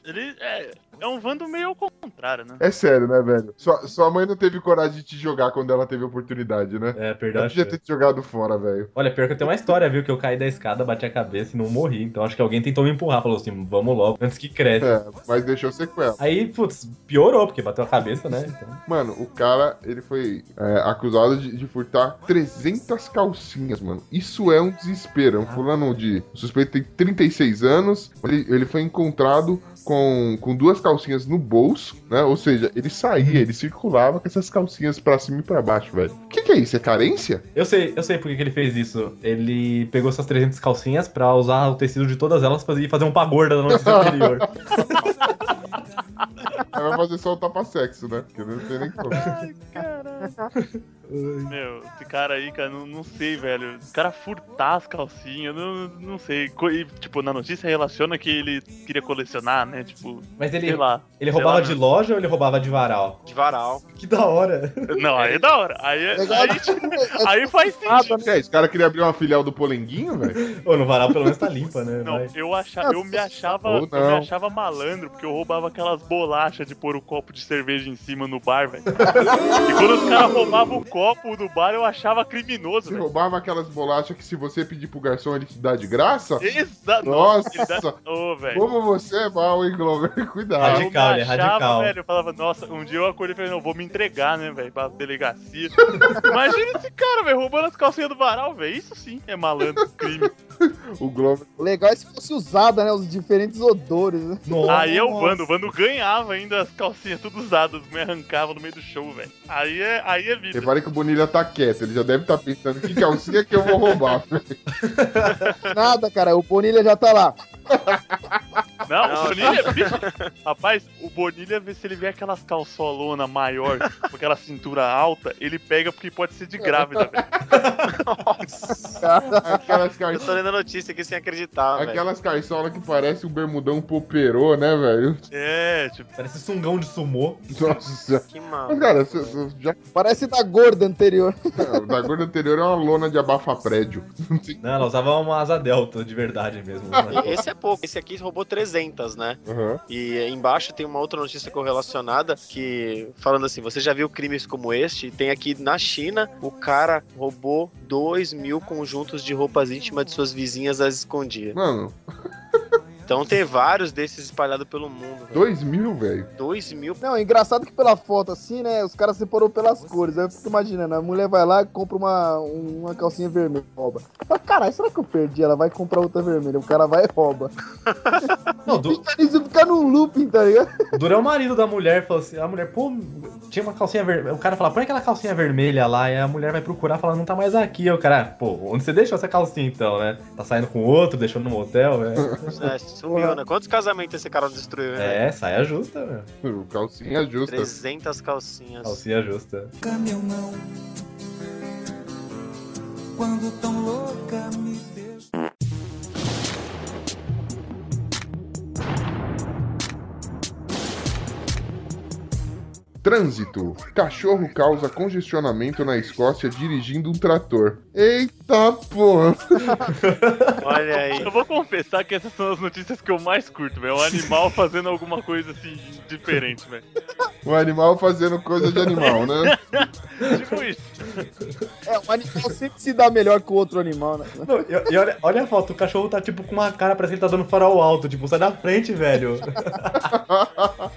Ele, é, é um Vando meio ao contrário, né? É sério, né, velho? Sua, sua mãe não teve coragem de te jogar quando ela teve oportunidade, né? É, Ela perdão. podia ter te jogado fora, velho. Olha, pior que eu tenho uma história, viu? Que eu caí da escada, bati a cabeça e não morri. Então acho que alguém tentou me empurrar, falou assim, vamos logo, antes que cresce. É, mas deixou sequela. Aí, putz, piorou, porque bateu a cabeça, né? Então... Mano, o cara, ele foi é, acusado de, de furtar 300 calcinhas, mano. Isso é um desespero. É um fulano de... O suspeito tem 36 anos, ele, ele foi encontrado com, com duas calcinhas no bolso, né? Ou seja, ele saía, ele circulava com essas calcinhas pra cima e pra baixo, velho. O que, que é isso? É carência? Eu sei, eu sei por que que ele fez isso. Ele pegou essas 300 calcinhas pra usar o tecido de todas elas pra ir fazer um pagorda na noite superior. Aí vai fazer só o tapa-sexo, né? Porque não tem nem como. Meu, esse cara aí, cara, não, não sei, velho. O cara furtar as calcinhas, não, não sei. E, tipo, na notícia relaciona que ele queria colecionar, né? Tipo, Mas ele, sei lá. ele Sei roubava lá, de né? loja ou ele roubava de varal? De varal. Que da hora. Não, aí é da hora. Aí, é- Legal. aí, tipo, aí faz sentido. Que é, esse cara queria abrir uma filial do Polenguinho, velho? Ô, no varal pelo menos tá limpa, né? Não, Vai. eu, achava, eu me achava, Ou eu me achava malandro, porque eu roubava aquelas bolachas de pôr o copo de cerveja em cima no bar, velho. e quando os caras roubavam o copo do bar, eu achava criminoso, Você velho. roubava aquelas bolachas que se você pedir pro garçom ele te dá de graça? Exato. Nossa! dá- velho. Como você é mal, hein, Glover? Cuidado. Radical, eu me ele é achava, radical. velho, eu falava, nossa, um dia eu acordei e falei, não, vou me entregar, né, velho, pra delegacia. Imagina esse cara, velho, roubando as calcinhas do varal, velho. Isso sim é malandro, crime. O Glover. Legal é se fosse usada, né? Os diferentes odores, né? Aí é o Vando, o Vando ganhava ainda as calcinhas tudo usadas, me arrancava no meio do show, velho. Aí é, aí é vida. Reparei que o Bonilha tá quieto, ele já deve estar pensando que calcinha que eu vou roubar. Nada, cara. O Bonilha já tá lá. Não, Não, o Bonilha, bicho, rapaz, o Bonilha, vê se ele vê aquelas calçolona maior, com aquela cintura alta, ele pega porque pode ser de grávida, velho. Aquelas Eu tô lendo a notícia aqui sem acreditar, velho. Aquelas calçolas que parece um bermudão poperô, né, velho? É, tipo, Parece sungão de sumô. Nossa. Que Mas, mal. cara, você- você já, Parece da gorda anterior. o da gorda anterior é uma lona de abafa prédio. Não, ela usava uma asa delta de verdade mesmo. Esse é pouco. Esse aqui roubou 300, né? Aham. E embaixo tem uma outra notícia correlacionada que, falando assim, você já viu crimes como este? Tem aqui na China, o cara roubou 2 mil conjuntos de roupas íntimas de suas vizinhas às escondidas. Mano, Então tem vários desses espalhados pelo mundo. dois mil, velho. 2 mil. Não, é engraçado que pela foto assim, né? Os caras separou pelas cores. Aí eu fico imaginando, a mulher vai lá e compra uma, uma calcinha vermelha, rouba. Fala, Caralho, será que eu perdi? Ela vai comprar outra vermelha. O cara vai e rouba. Não, du Isso fica num looping, tá ligado? Duro é o marido da mulher, falou assim, a mulher, pô, tinha uma calcinha vermelha. O cara fala, põe aquela calcinha vermelha lá, e a mulher vai procurar, fala, não tá mais aqui. Aí O cara, pô, onde você deixou essa calcinha então, né? Tá saindo com outro, deixou no motel, né? Sumiu, né? Quantos casamentos esse cara destruiu, né? É, saia justa, meu. Calcinha justa. 300 calcinhas. Calcinha justa. Meu não. Quando tão louca me deixa. Trânsito. Cachorro causa congestionamento na Escócia dirigindo um trator. Eita porra. Olha aí. eu vou confessar que essas são as notícias que eu mais curto, velho. O animal fazendo alguma coisa assim, diferente, velho. Um animal fazendo coisa de animal, né? Tipo isso. É, o animal sempre se dá melhor que o outro animal, né? Não, e, e olha, olha a foto, o cachorro tá tipo com uma cara, parece que ele tá dando farol alto, tipo, sai da frente, velho.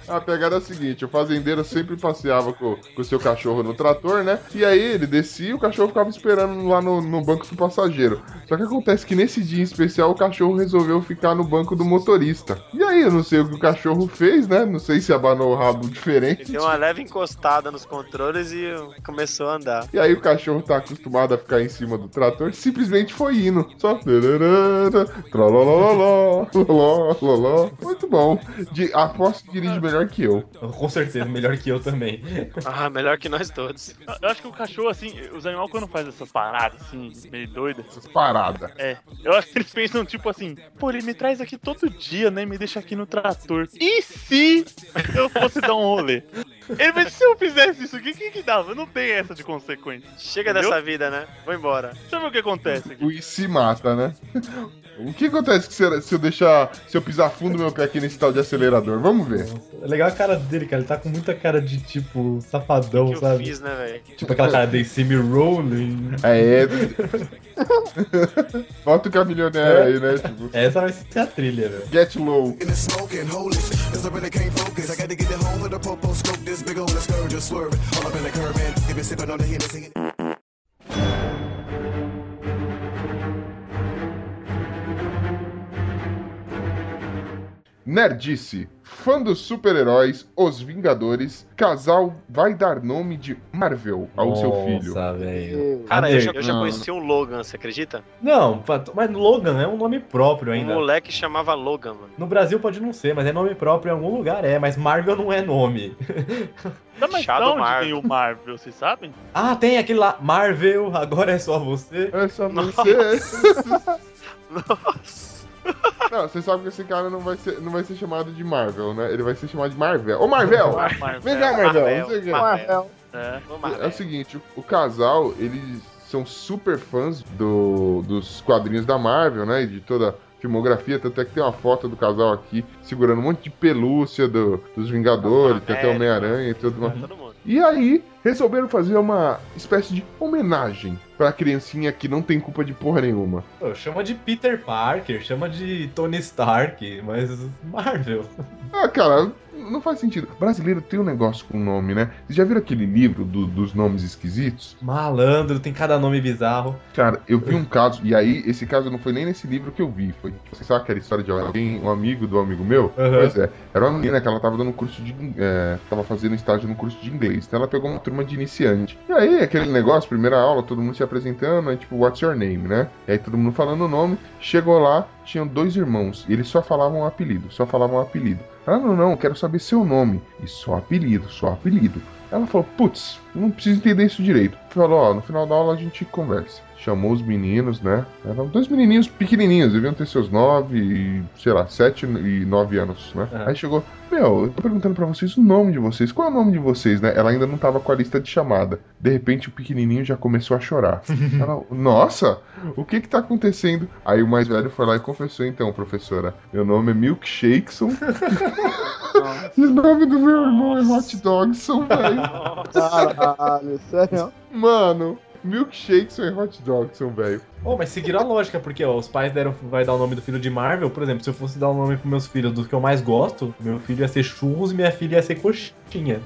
A pegada é a seguinte: o fazendeiro sempre passeava com com o seu cachorro no trator, né? E aí ele descia e o cachorro ficava esperando lá no, no banco do passageiro. Só que acontece que nesse dia em especial o cachorro resolveu ficar no banco do motorista. E aí eu não sei o que o cachorro fez, né? Não sei se abanou o rabo diferente. Ele deu uma leve encostada nos controles e começou a andar. E aí o cachorro tá acostumado a ficar em cima do trator, simplesmente foi indo. Só. Muito bom. De, aposto que dirige melhor que eu. Com certeza, melhor que eu também. Ah, melhor que nós todos. Eu acho que o cachorro, assim, os animais quando fazem essas paradas, assim, meio doidas. Essas paradas. É, eu acho que eles pensam, tipo assim, pô, ele me traz aqui todo dia, né? Me deixa aqui no trator. E se eu fosse dar um rolê? Ele mas se eu fizesse isso, o que, que que dava? Não tem essa de consequência. Chega Entendeu? dessa vida, né? Vou embora. Sabe o que acontece aqui? O e se mata, né? O que acontece se eu- se eu deixar. Se eu pisar fundo meu pé aqui nesse tal de acelerador? Vamos ver. É legal a cara dele, cara. Ele tá com muita cara de tipo safadão, que eu sabe? fiz, né, velho? Tipo aquela cara de see me rolling. É. Bota o caminhoneiro aí, né? Tipo, Essa vai ser a trilha, velho. get low. Nerdice. Fã dos super-heróis, Os Vingadores, casal vai dar nome de Marvel ao seu filho. Nossa, velho. Cara, eu já, eu já conheci um Logan, você acredita? Não, mas Logan é um nome próprio Um ainda. moleque chamava Logan, mano. No Brasil pode não ser, mas é nome próprio em algum lugar, é. Mas Marvel não é nome. Não, mas Shadow de onde Marvel. tem o Marvel, vocês sabem? Ah, tem aquele lá, Marvel, agora é só você. É só você. Não, você sabe que esse cara não vai, ser, não vai ser chamado de Marvel, né? Ele vai ser chamado de Marvel. Ô, Marvel! Marvel. Vem cá, Marvel. não sei o quê. Marvel. É. É o seguinte, o, casal, eles são super fãs do, dos quadrinhos da Marvel, né? E de toda a filmografia, tanto é que tem uma foto do casal aqui segurando um monte de pelúcia do- dos Vingadores, tem até. Homem-Aranha e tudo mais. Todo mundo. E aí, resolveram fazer uma espécie de homenagem pra criancinha que não tem culpa de porra nenhuma. Pô, chama de Peter Parker, chama de Tony Stark, mas Marvel. Ah, cara, não faz sentido. Brasileiro tem um negócio com nome, né? Vocês já viram aquele livro do- dos nomes esquisitos? Malandro, tem cada nome bizarro. Cara, eu vi um caso, e aí esse caso não foi nem nesse livro que eu vi, foi. Você sabe aquela história de alguém, um amigo do amigo meu? Aham. Pois é, era uma menina que ela tava dando um curso de. É, tava fazendo estágio no curso de inglês. Então ela pegou uma turma de iniciante. E aí, aquele negócio, primeira aula, todo mundo se apresentando, aí tipo, what's your name, né? E aí todo mundo falando o nome. Chegou lá, tinham dois irmãos, e eles só falavam apelido, só falavam apelido. Ah, não, não, quero saber seu nome. E só apelido, só apelido. Ela falou, putz, não preciso entender isso direito. Falou, ó, no final da aula a gente conversa. Chamou os meninos, né? Eram dois menininhos pequenininhos, deviam ter seus nove, sei lá, sete e nove anos, né? Aham. Aí chegou, meu, eu tô perguntando pra vocês o nome de vocês. Qual é o nome de vocês, né? Ela ainda não tava com a lista de chamada. De repente o pequenininho já começou a chorar. Ela, nossa, o que que tá acontecendo? Aí o mais velho foi lá e confessou, então, professora, meu nome é Milkshakeson. e o nome do meu irmão é Hot Dogson, velho. Caralho, sério. Mano, Milkshakeson e Hot Dogson, velho. Oh, mas seguiram a lógica, porque ó, os pais deram, vai dar o nome do filho de Marvel, por exemplo, se eu fosse dar o nome pros meus filhos dos que eu mais gosto, meu filho ia ser churros e minha filha ia ser coxinha.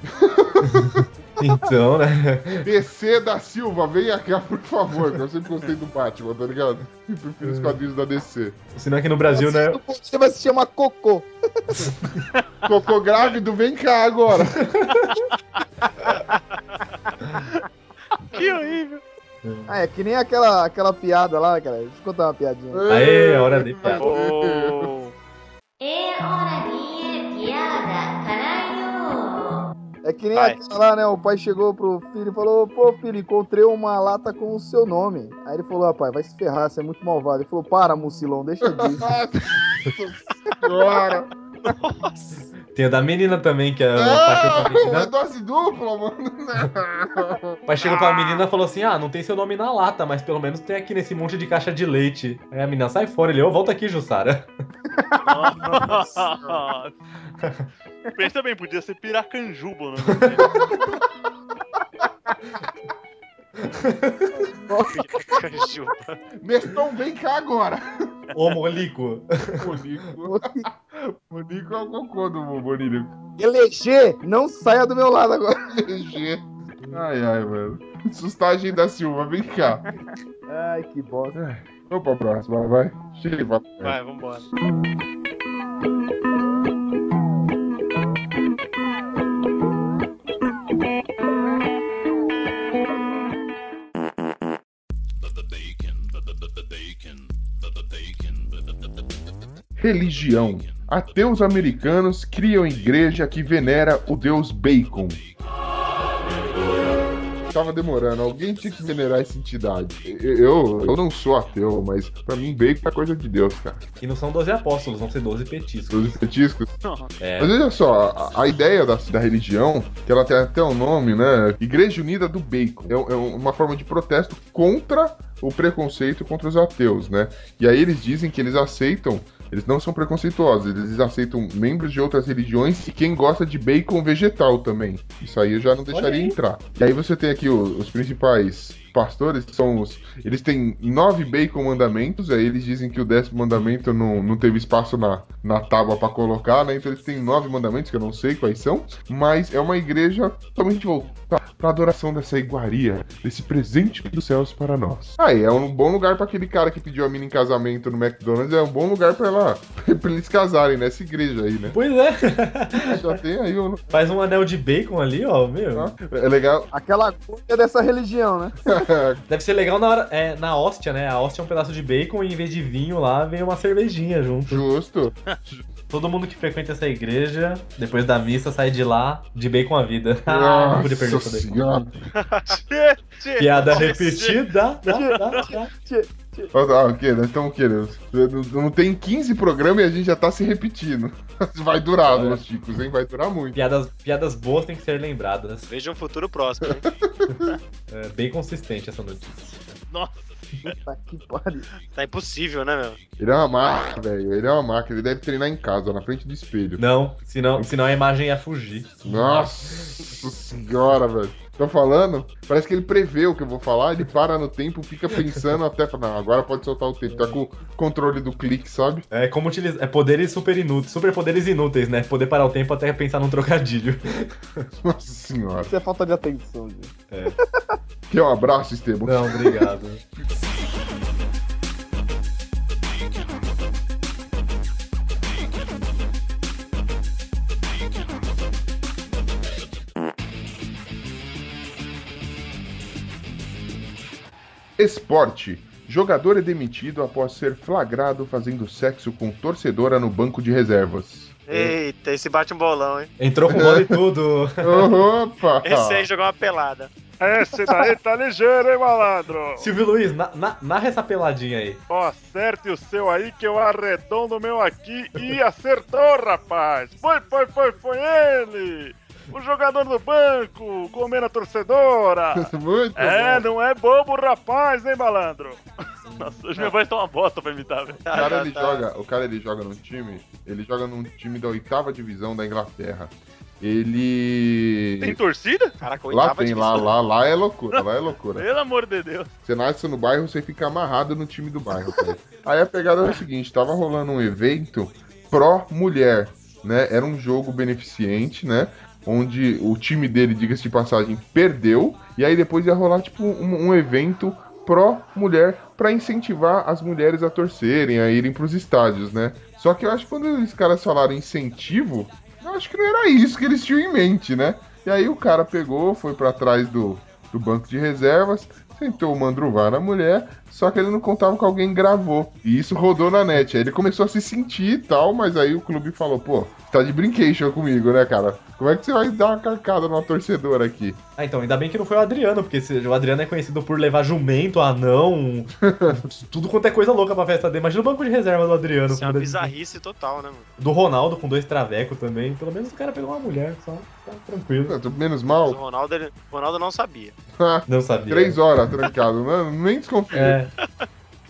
então, né? DC da Silva, vem cá, por favor. que Eu sempre gostei do Batman, tá ligado? Eu prefiro os quadrinhos da DC. Senão aqui no Brasil, né? Você vai se chamar Cocô. Cocô grávido, vem cá agora. Que horrível. Ah, é que nem aquela, aquela piada lá, cara. Deixa eu contar uma piadinha. Aê, hora de piada. Oh. É que nem Vai. aquela lá, né? O pai chegou pro filho e falou: Pô, filho, encontrei uma lata com o seu nome. Aí ele falou: Rapaz, vai se ferrar, você é muito malvado. Ele falou: Para, Mucilão, deixa disso. Agora. Tem a da menina também, que a, o pai chegou pra Não, é menina. dose dupla, mano. O pai chegou pra menina e falou assim: Ah, não tem seu nome na lata, mas pelo menos tem aqui nesse monte de caixa de leite. Aí a menina sai fora, ele, ô, volta aqui, Jussara. Nossa. Pensa bem, podia ser Piracanjuba, né? Neston, vem cá agora. Ô, Molico. Monico. Monico é o cocô do Bonilho. Eleger, não saia do meu lado agora. GG. Ai, ai, mano. Sustagem da Silva, vem cá. Ai, que bosta. Vamos pra próxima, vai. Chega papo. Vai, vambora. Religião. Ateus americanos criam igreja que venera o deus Bacon. tava demorando. Alguém tinha que venerar essa entidade. Eu, eu não sou ateu, mas pra mim bacon é coisa de Deus, cara. E não são 12 apóstolos, vão ser 12 petiscos. Os petiscos. É. Mas olha só, a, a ideia da, da religião, que ela tem até o nome, né? Igreja Unida do Bacon. É, é uma forma de protesto contra o preconceito contra os ateus, né? E aí eles dizem que eles aceitam. Eles não são preconceituosos, eles aceitam membros de outras religiões e quem gosta de bacon vegetal também. Isso aí eu já não deixaria entrar. E aí você tem aqui o- os principais pastores, que são os. Eles têm nove bacon mandamentos, aí eles dizem que o décimo mandamento não, não teve espaço na, na tábua pra colocar, né? Então eles têm nove mandamentos, que eu não sei quais são, mas é uma igreja totalmente voltada pra adoração dessa iguaria, desse presente dos céus para nós. Aí é um bom lugar pra aquele cara que pediu a mina em casamento no McDonald's, é um bom lugar pra ela pra eles casarem nessa igreja aí, né? Pois é. Já tem aí um. Faz um anel de bacon ali, ó, meu. É legal. Aquela coisa dessa religião, né? Deve ser legal na, hora, é, na hóstia, né? A hóstia é um pedaço de bacon e em vez de vinho lá vem uma cervejinha junto. Justo. Todo mundo que frequenta essa igreja, depois da missa, sai de lá de bacon a vida. Ah, podia perder daí. senhora. Piada repetida. Ah, o quê? Nós estamos o quê? Não, não tem 15 programas e a gente já tá se repetindo. Vai durar, meus chicos, hein? Vai durar muito. Piadas, piadas boas têm que ser lembradas. Veja um futuro próximo, hein? É bem consistente essa notícia. Nossa. Puta que pariu. Tá impossível, né, meu? Ele é uma máquina, velho. Ele é uma máquina. Ele deve treinar em casa, na frente do espelho. Não, senão, senão a imagem ia fugir. Nossa senhora, velho. Tô falando? Parece que ele prevê o que eu vou falar, ele para no tempo, fica pensando até falar, não, agora pode soltar o tempo. Tá com o controle do clique, sabe? É como utilizar. É poderes super inúteis, super poderes inúteis, né? Poder parar o tempo até pensar num trocadilho. Nossa senhora. Isso é falta de atenção, gente. É. Quer um abraço, Esteban? Não, obrigado. Esporte. Jogador é demitido após ser flagrado fazendo sexo com torcedora no banco de reservas. Eita, esse bate um bolão, hein? Entrou com bola e tudo. Opa! Esse aí jogou uma pelada. Esse daí tá ligeiro, hein, malandro? Silvio Luiz, na, na- narra essa peladinha aí. Ó, acerte o seu aí que eu arredondo o meu aqui e acertou, rapaz. Foi, foi, foi, foi ele. O jogador do banco, comendo a torcedora. Muito É, bom. não é bobo o rapaz, hein, malandro? Nossa, hoje minha voz tá uma bosta pra imitar, velho. O cara, ele joga, o cara ele joga num time, ele joga num time da oitava divisão da Inglaterra. Ele. Tem torcida? Caraca, Lá tem, lá, lá, lá é loucura, lá é loucura. Pelo amor de Deus. Você nasce no bairro, você fica amarrado no time do bairro. cara. Aí a pegada era o seguinte: tava rolando um evento pró-mulher, né? Era um jogo beneficente, né? Onde o time dele, diga-se de passagem, perdeu. E aí depois ia rolar, tipo, um, um evento pró-mulher pra incentivar as mulheres a torcerem, a irem pros estádios, né? Só que eu acho que quando os caras falaram incentivo, eu acho que não era isso que eles tinham em mente, né? E aí o cara pegou, foi pra trás do, do banco de reservas, sentou o mandruvá na mulher, só que ele não contava que alguém gravou. E isso rodou na net. Aí ele começou a se sentir e tal, mas aí o clube falou, pô, tá de brincation comigo, né, cara? Como é que você vai dar uma carcada numa torcedora aqui? Ah, então, ainda bem que não foi o Adriano, porque o Adriano é conhecido por levar jumento, anão, tudo quanto é coisa louca pra festa dele. Imagina o banco de reserva do Adriano. Isso é uma bizarrice total, né, mano? Do Ronaldo com dois travecos também. Pelo menos o cara pegou uma mulher, só tá tranquilo. Menos Mas o mal. Ronaldo, ele- o Ronaldo não sabia. Não sabia. Três horas trancado, né? nem desconfio. É.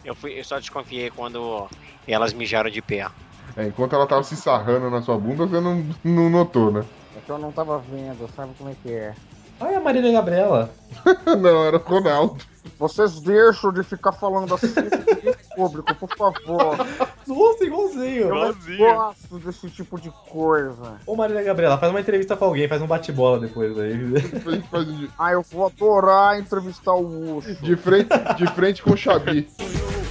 Eu, fui, eu só desconfiei quando elas mijaram de pé. É, enquanto ela tava se sarrando na sua bunda, você não, não notou, né? Que eu não tava vendo, sabe como é que é? Olha a Marília Gabriela. não, era o Ronaldo. Vocês deixam de ficar falando assim em público, por favor. Nossa, igualzinho. Eu não Igualzinho. gosto desse tipo de coisa. Ô Marília Gabriela, faz uma entrevista com alguém, faz um bate-bola depois aí. Ah, eu vou adorar entrevistar o urso. de frente, de frente com o Xabi.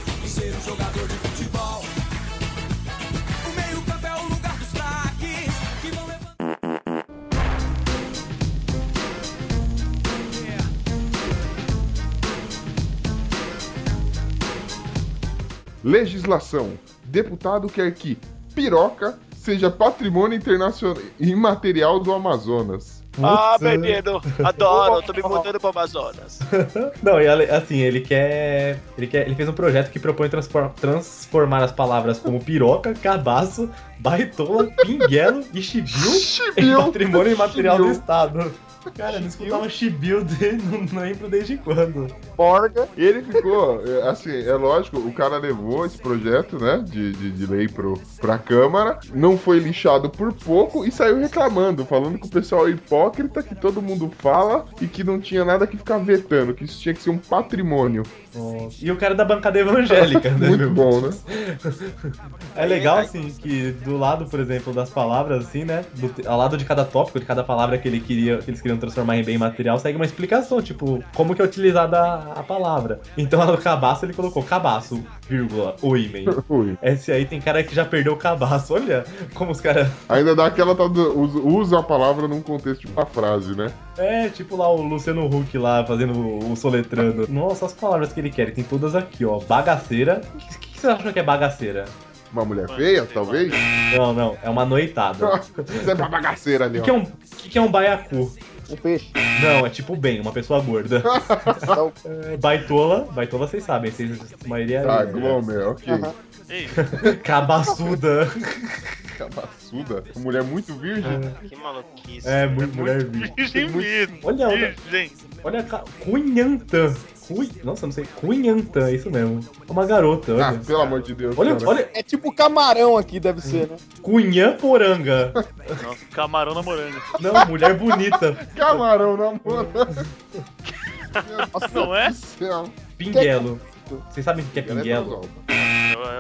Legislação. Deputado quer que piroca seja patrimônio internacional imaterial do Amazonas. Ah, menino, adoro, tô me mudando pro Amazonas. Não, e assim, ele quer, ele quer. Ele fez um projeto que propõe transformar as palavras como piroca, cabaço, baitola, pinguelo e chibiu em patrimônio imaterial do Estado. Cara, não escutava chibiu de, não lembro desde quando. Porga. Ele ficou, é, assim, é lógico, o cara levou esse projeto, né, de, de, de lei pro, pra Câmara, não foi lixado por pouco e saiu reclamando, falando que o pessoal é hipócrita, que todo mundo fala e que não tinha nada que ficar vetando, que isso tinha que ser um patrimônio. E o cara da bancada evangélica, né? Muito bom, né? É legal, assim, que do lado, por exemplo, das palavras, assim, né? Do, ao lado de cada tópico, de cada palavra que ele queria, que eles queriam transformar em bem material, segue uma explicação, tipo, como que é utilizada a, a palavra. Então, lá no cabaço, ele colocou cabaço, vírgula, o imen. Esse aí tem cara que já perdeu o cabaço. Olha como os caras. Ainda dá aquela usa, a palavra num contexto de uma frase, né? É, tipo lá o Luciano Huck lá fazendo o, o soletrando. Nossa, as palavras que ele quer, ele tem todas aqui, ó. Bagaceira. O que, que, que você acha que é bagaceira? Uma mulher feia, talvez? Não, não, é uma noitada. Isso é pra bagaceira ali, O que, é ó. um, o que, que é um baiacu? Um peixe. Não, é tipo bem, uma pessoa gorda. É, baitola, baitola vocês sabem, vocês, a maioria é. Ah, Glomer, ok. Ei, Cabaçuda. Cabaçuda. Mulher muito virgem. Que maluquice. É, muito mulher virgem. virgem mesmo. Olha, olha, Virgem. olha a ca- Cunhantã. Cui... Nossa, não sei. Cunhantã, isso mesmo. É uma garota, olha. Ah, pelo amor de Deus. Olha, cara. olha. É tipo camarão aqui, deve ser, né? Cunhã poranga. Nossa, camarão na moranga. Não, mulher bonita. Camarão na mão. Não é? Pinguelo. Vocês sabem o que é pinguelo? É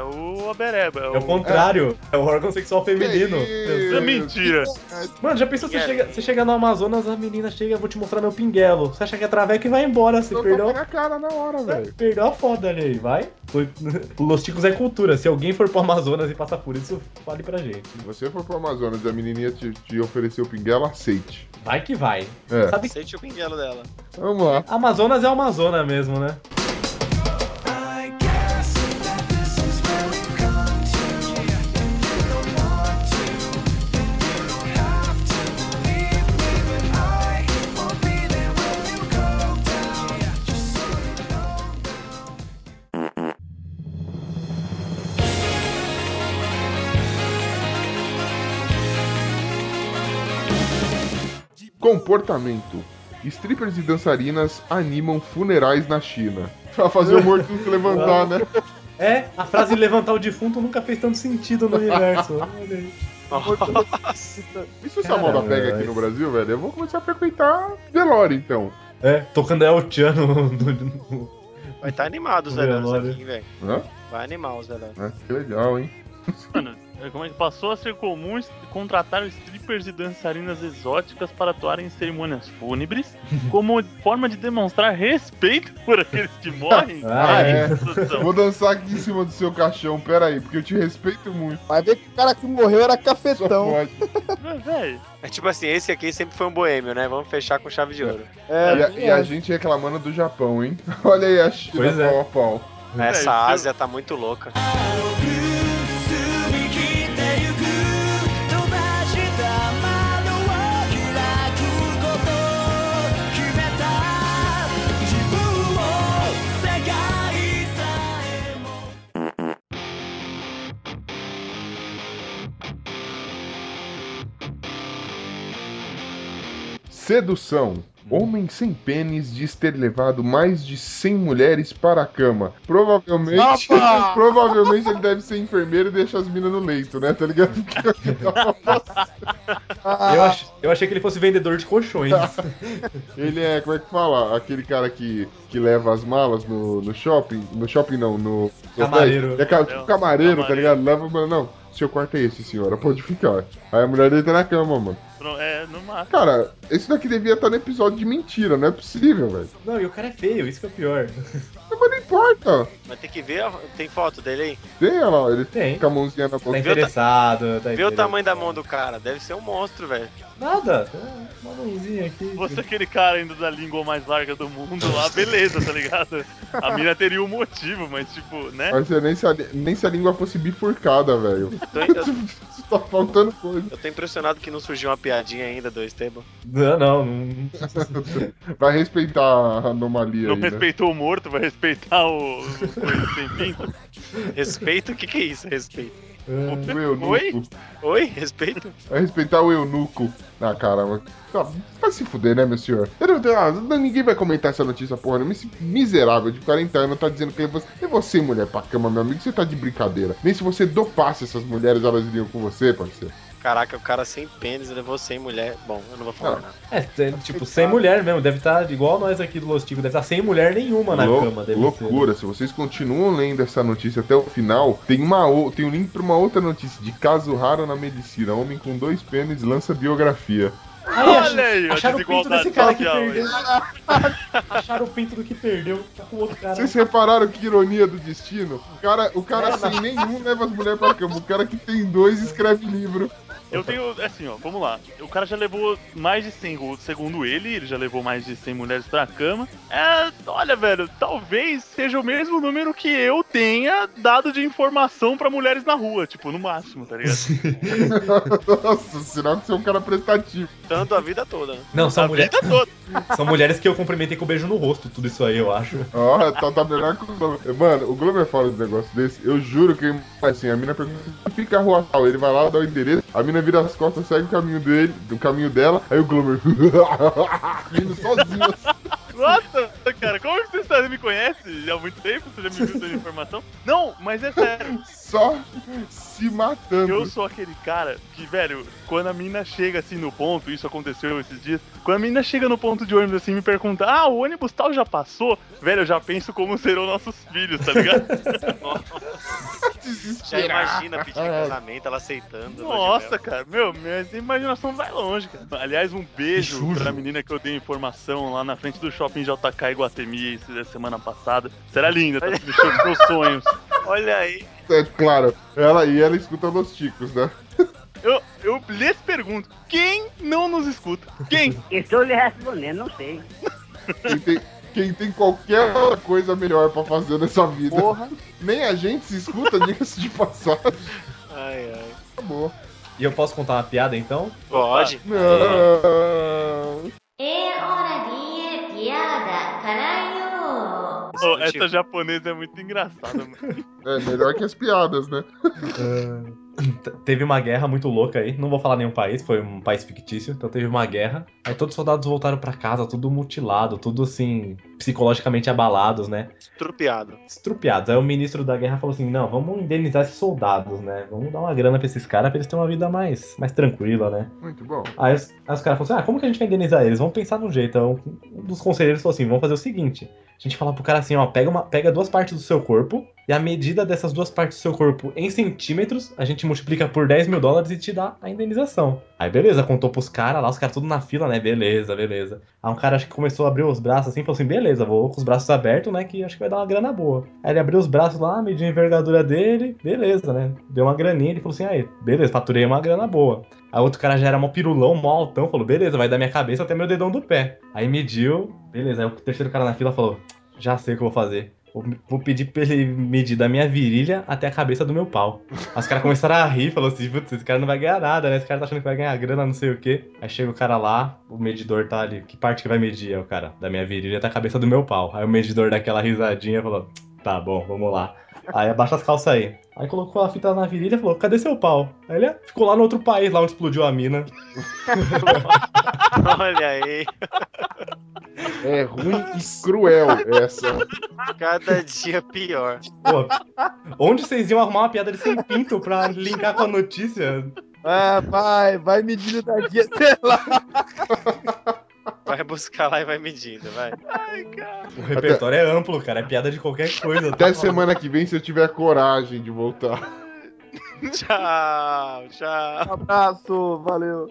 o abereba. É É o contrário. É o órgão sexual feminino. Isso é mentira. Mano, já pensou você chega, você chega no Amazonas, a menina chega, vou te mostrar meu pinguelo. Você acha que é traveco e vai embora. Você Tô perdeu, na cara na hora, velho. perdeu a foda ali vai. Los Ticos é cultura. Se alguém for pro Amazonas e passar por isso, fale pra gente. Se você for pro Amazonas e a menininha te, te oferecer o pinguelo, aceite. Vai que vai. É. Sabe que Sente o pinguelo dela. Vamos lá. Amazonas é o Amazonas mesmo, né? Comportamento. Strippers e dançarinas animam funerais na China. Pra fazer o morto se levantar, né? É, a frase levantar o defunto nunca fez tanto sentido no universo. Olha aí. E se essa moda pega aqui no Brasil, velho? Eu vou começar a frequentar Velório, então. É, tocando El Chan no, no- Vai estar animado os velório. aqui, velho. Hã? Vai animar os velhones. É, que legal, hein? Mano, como é que passou a ser comum contratar strippers e dançarinas exóticas para atuarem em cerimônias fúnebres como forma de demonstrar respeito por aqueles que morrem? Ah, é. Vou dançar aqui em cima do seu caixão, pera aí, porque eu te respeito muito. Vai ver que o cara que morreu era cafetão. Mas, É tipo assim, esse aqui sempre foi um boêmio, né? Vamos fechar com chave de ouro. É, E a, e a gente reclamando do Japão, hein? Olha aí a China Pois é. pau a pau. Essa Ásia tá muito louca. Sedução. Homem sem pênis diz ter levado mais de 100 mulheres para a cama. Provavelmente, provavelmente ele deve ser enfermeiro e deixa as minas no leito, né? Tá ligado? Eu, ach- eu achei que ele fosse vendedor de colchões. Ele é, como é que fala? Aquele cara que, que leva as malas no, no shopping. No shopping não, no. Camareiro. hotel. É ca- tipo camareiro, tá Camareiro. ligado? Leva, mano, não. Seu quarto é esse, senhora, pode ficar. Aí a mulher deita na cama, mano. É, no máximo. Cara, esse daqui devia estar no episódio de mentira, não é possível, velho. Não, e o cara é feio, isso que é o pior. Mas não importa. Mas tem que ver, a- tem foto dele aí. Tem, olha lá, ele Tem. com a mãozinha na Tá boca. interessado, tá Vê o tamanho da mão do cara, deve ser um monstro, velho. Nada. É, Uma mãozinha aqui. Você aquele cara ainda da língua mais larga do mundo lá, beleza, tá ligado? A mina teria um motivo, mas tipo, né? Mas é nem se, a, nem se a língua fosse bifurcada, velho. Tá faltando coisa. eu tô impressionado que não surgiu uma piadinha ainda do Esteban? Não, não. não... Vai respeitar a anomalia Não aí, né? respeitou o morto, vai respeitar o. o coisa sem pinto. Respeito? O que, que é isso? Respeito. O eunuco. Oi? Oi? Respeito? Vai respeitar o eunuco. Ah, caramba. Ah, vai se fuder, né, meu senhor? Eu não- ah, não- ninguém vai comentar essa notícia, porra. não. Esse miserável de 40 anos tá dizendo que é você, é você, mulher, pra cama, meu amigo. Você tá de brincadeira. Nem se você dopasse essas mulheres, elas iriam com você, parceiro. Caraca, o cara sem pênis levou sem mulher. Bom, eu não vou falar Ah. nada. É, tipo, sem mulher mesmo. Deve estar igual nós aqui do Los Ticos. Deve estar sem mulher nenhuma na Lou- cama. Deve loucura, se vocês continuam lendo essa notícia até o final, tem, uma, tem um link pra uma outra notícia de caso raro na medicina. Homem com dois pênis lança biografia. Ser. Aí, Olha aí, acharam o pinto desse cara que perdeu. acharam o pinto do que perdeu. Tá com o outro cara. Vocês repararam que ironia do destino? O cara, o cara sem nenhum leva as mulheres pra cama. O cara que tem dois escreve livro. Eu tenho, assim, ó, vamos lá. O cara já levou mais de 100, go- segundo ele, ele já levou mais de 100 mulheres pra cama. É, olha, velho, talvez seja o mesmo número que eu tenha dado de informação pra mulheres na rua, tipo, no máximo, tá ligado? Nossa, sinal que você é um cara prestativo. Tanto a vida toda, né? Não, são mulheres. São mulheres que eu cumprimentei com beijo no rosto, tudo isso aí, eu acho. Ó, tá, tá melhor que o Glover. Mano, o Glover fala um negócio desse. Eu juro que assim, a mina pergunta, fica a rua tal. Ele vai lá, dá o endereço, a mina vira as costas, segue o caminho dele, do caminho dela, aí o Glover rindo sozinho assim. Nossa, cara, como que você me conhece há muito tempo? Você já me viu dando informação? Não, mas é sério. Só se matando. Eu sou aquele cara que, velho, quando a mina chega assim no ponto, isso aconteceu esses dias, quando a mina chega no ponto de ônibus assim e me pergunta, ah, o ônibus tal já passou, velho, eu já penso como serão nossos filhos, tá ligado? Já imagina pedir casamento, ela aceitando. Nossa, cara, meu, minha imaginação vai longe, cara. Aliás, um beijo pra menina que eu dei informação lá na frente do shopping JK Iguatemi esse- semana passada. Será linda, tá me sonhos. Olha aí. É claro, ela e ela escuta os ticos, né? Eu, eu lhes pergunto, quem não nos escuta? Quem? Estou lhe respondendo, não sei. Quem tem, quem tem qualquer outra coisa melhor pra fazer nessa vida. Porra. Nem a gente se escuta, diga-se de passagem. Ai, ai. Acabou. E eu posso contar uma piada então? Pode. Não. É hora de piada, caralho! Ô, essa japonesa é muito engraçada, mano. É melhor que as piadas, né? T- Teve uma guerra muito louca aí, não vou falar nenhum país, foi um país fictício, então teve uma guerra. Aí todos os soldados voltaram pra casa, tudo mutilado, tudo assim, psicologicamente abalados, né? Estrupiado. Estrupiados. Aí o ministro da guerra falou assim: não, vamos indenizar esses soldados, né? Vamos dar uma grana pra esses caras pra eles terem uma vida mais, mais tranquila, né? Muito bom. Aí os, aí os caras falaram assim: ah, como que a gente vai indenizar eles? Vamos pensar num jeito. Então, um dos conselheiros falou assim: vamos fazer o seguinte: a gente fala pro cara assim, ó, pega, uma, pega duas partes do seu corpo, e a medida dessas duas partes do seu corpo em centímetros, a gente multiplica por 10 mil dólares e te dá a indenização. Aí beleza, contou pros caras lá, os caras tudo na fila, né? Beleza, beleza. Aí um cara acho que começou a abrir os braços assim, falou assim: beleza, vou com os braços abertos, né? Que acho que vai dar uma grana boa. Aí ele abriu os braços lá, mediu a envergadura dele, beleza, né? Deu uma graninha, ele falou assim: aí, beleza, faturei uma grana boa. Aí outro cara já era mó pirulão, mó altão, falou: beleza, vai da minha cabeça até meu dedão do pé. Aí mediu, beleza. Aí o terceiro cara na fila falou: já sei o que eu vou fazer. Vou, pedir pra ele medir da minha virilha até a cabeça do meu pau. Aí Os caras começaram a rir, falou assim: putz, esse cara não vai ganhar nada, né? Esse cara tá achando que vai ganhar grana, não sei o quê. Aí chega o cara lá, o medidor tá ali. Que parte que vai medir? Aí o cara, da minha virilha até a cabeça do meu pau. Aí o medidor daquela risadinha falou: tá bom, vamos lá. Aí abaixa as calças aí. Aí colocou a fita na virilha e falou: cadê seu pau? Aí ele "Ah, ficou lá no outro país, lá onde explodiu a mina. Olha aí. É ruim e cruel essa. Cada dia pior. Pô, onde vocês iam arrumar uma piada de sem pinto pra linkar com a notícia? Ah, vai, vai medindo daqui até lá. Vai buscar lá e vai medindo, vai. O repertório é amplo, cara. É piada de qualquer coisa. tá? Até semana que vem, se eu tiver coragem de voltar. Tchau, tchau. Um abraço, valeu.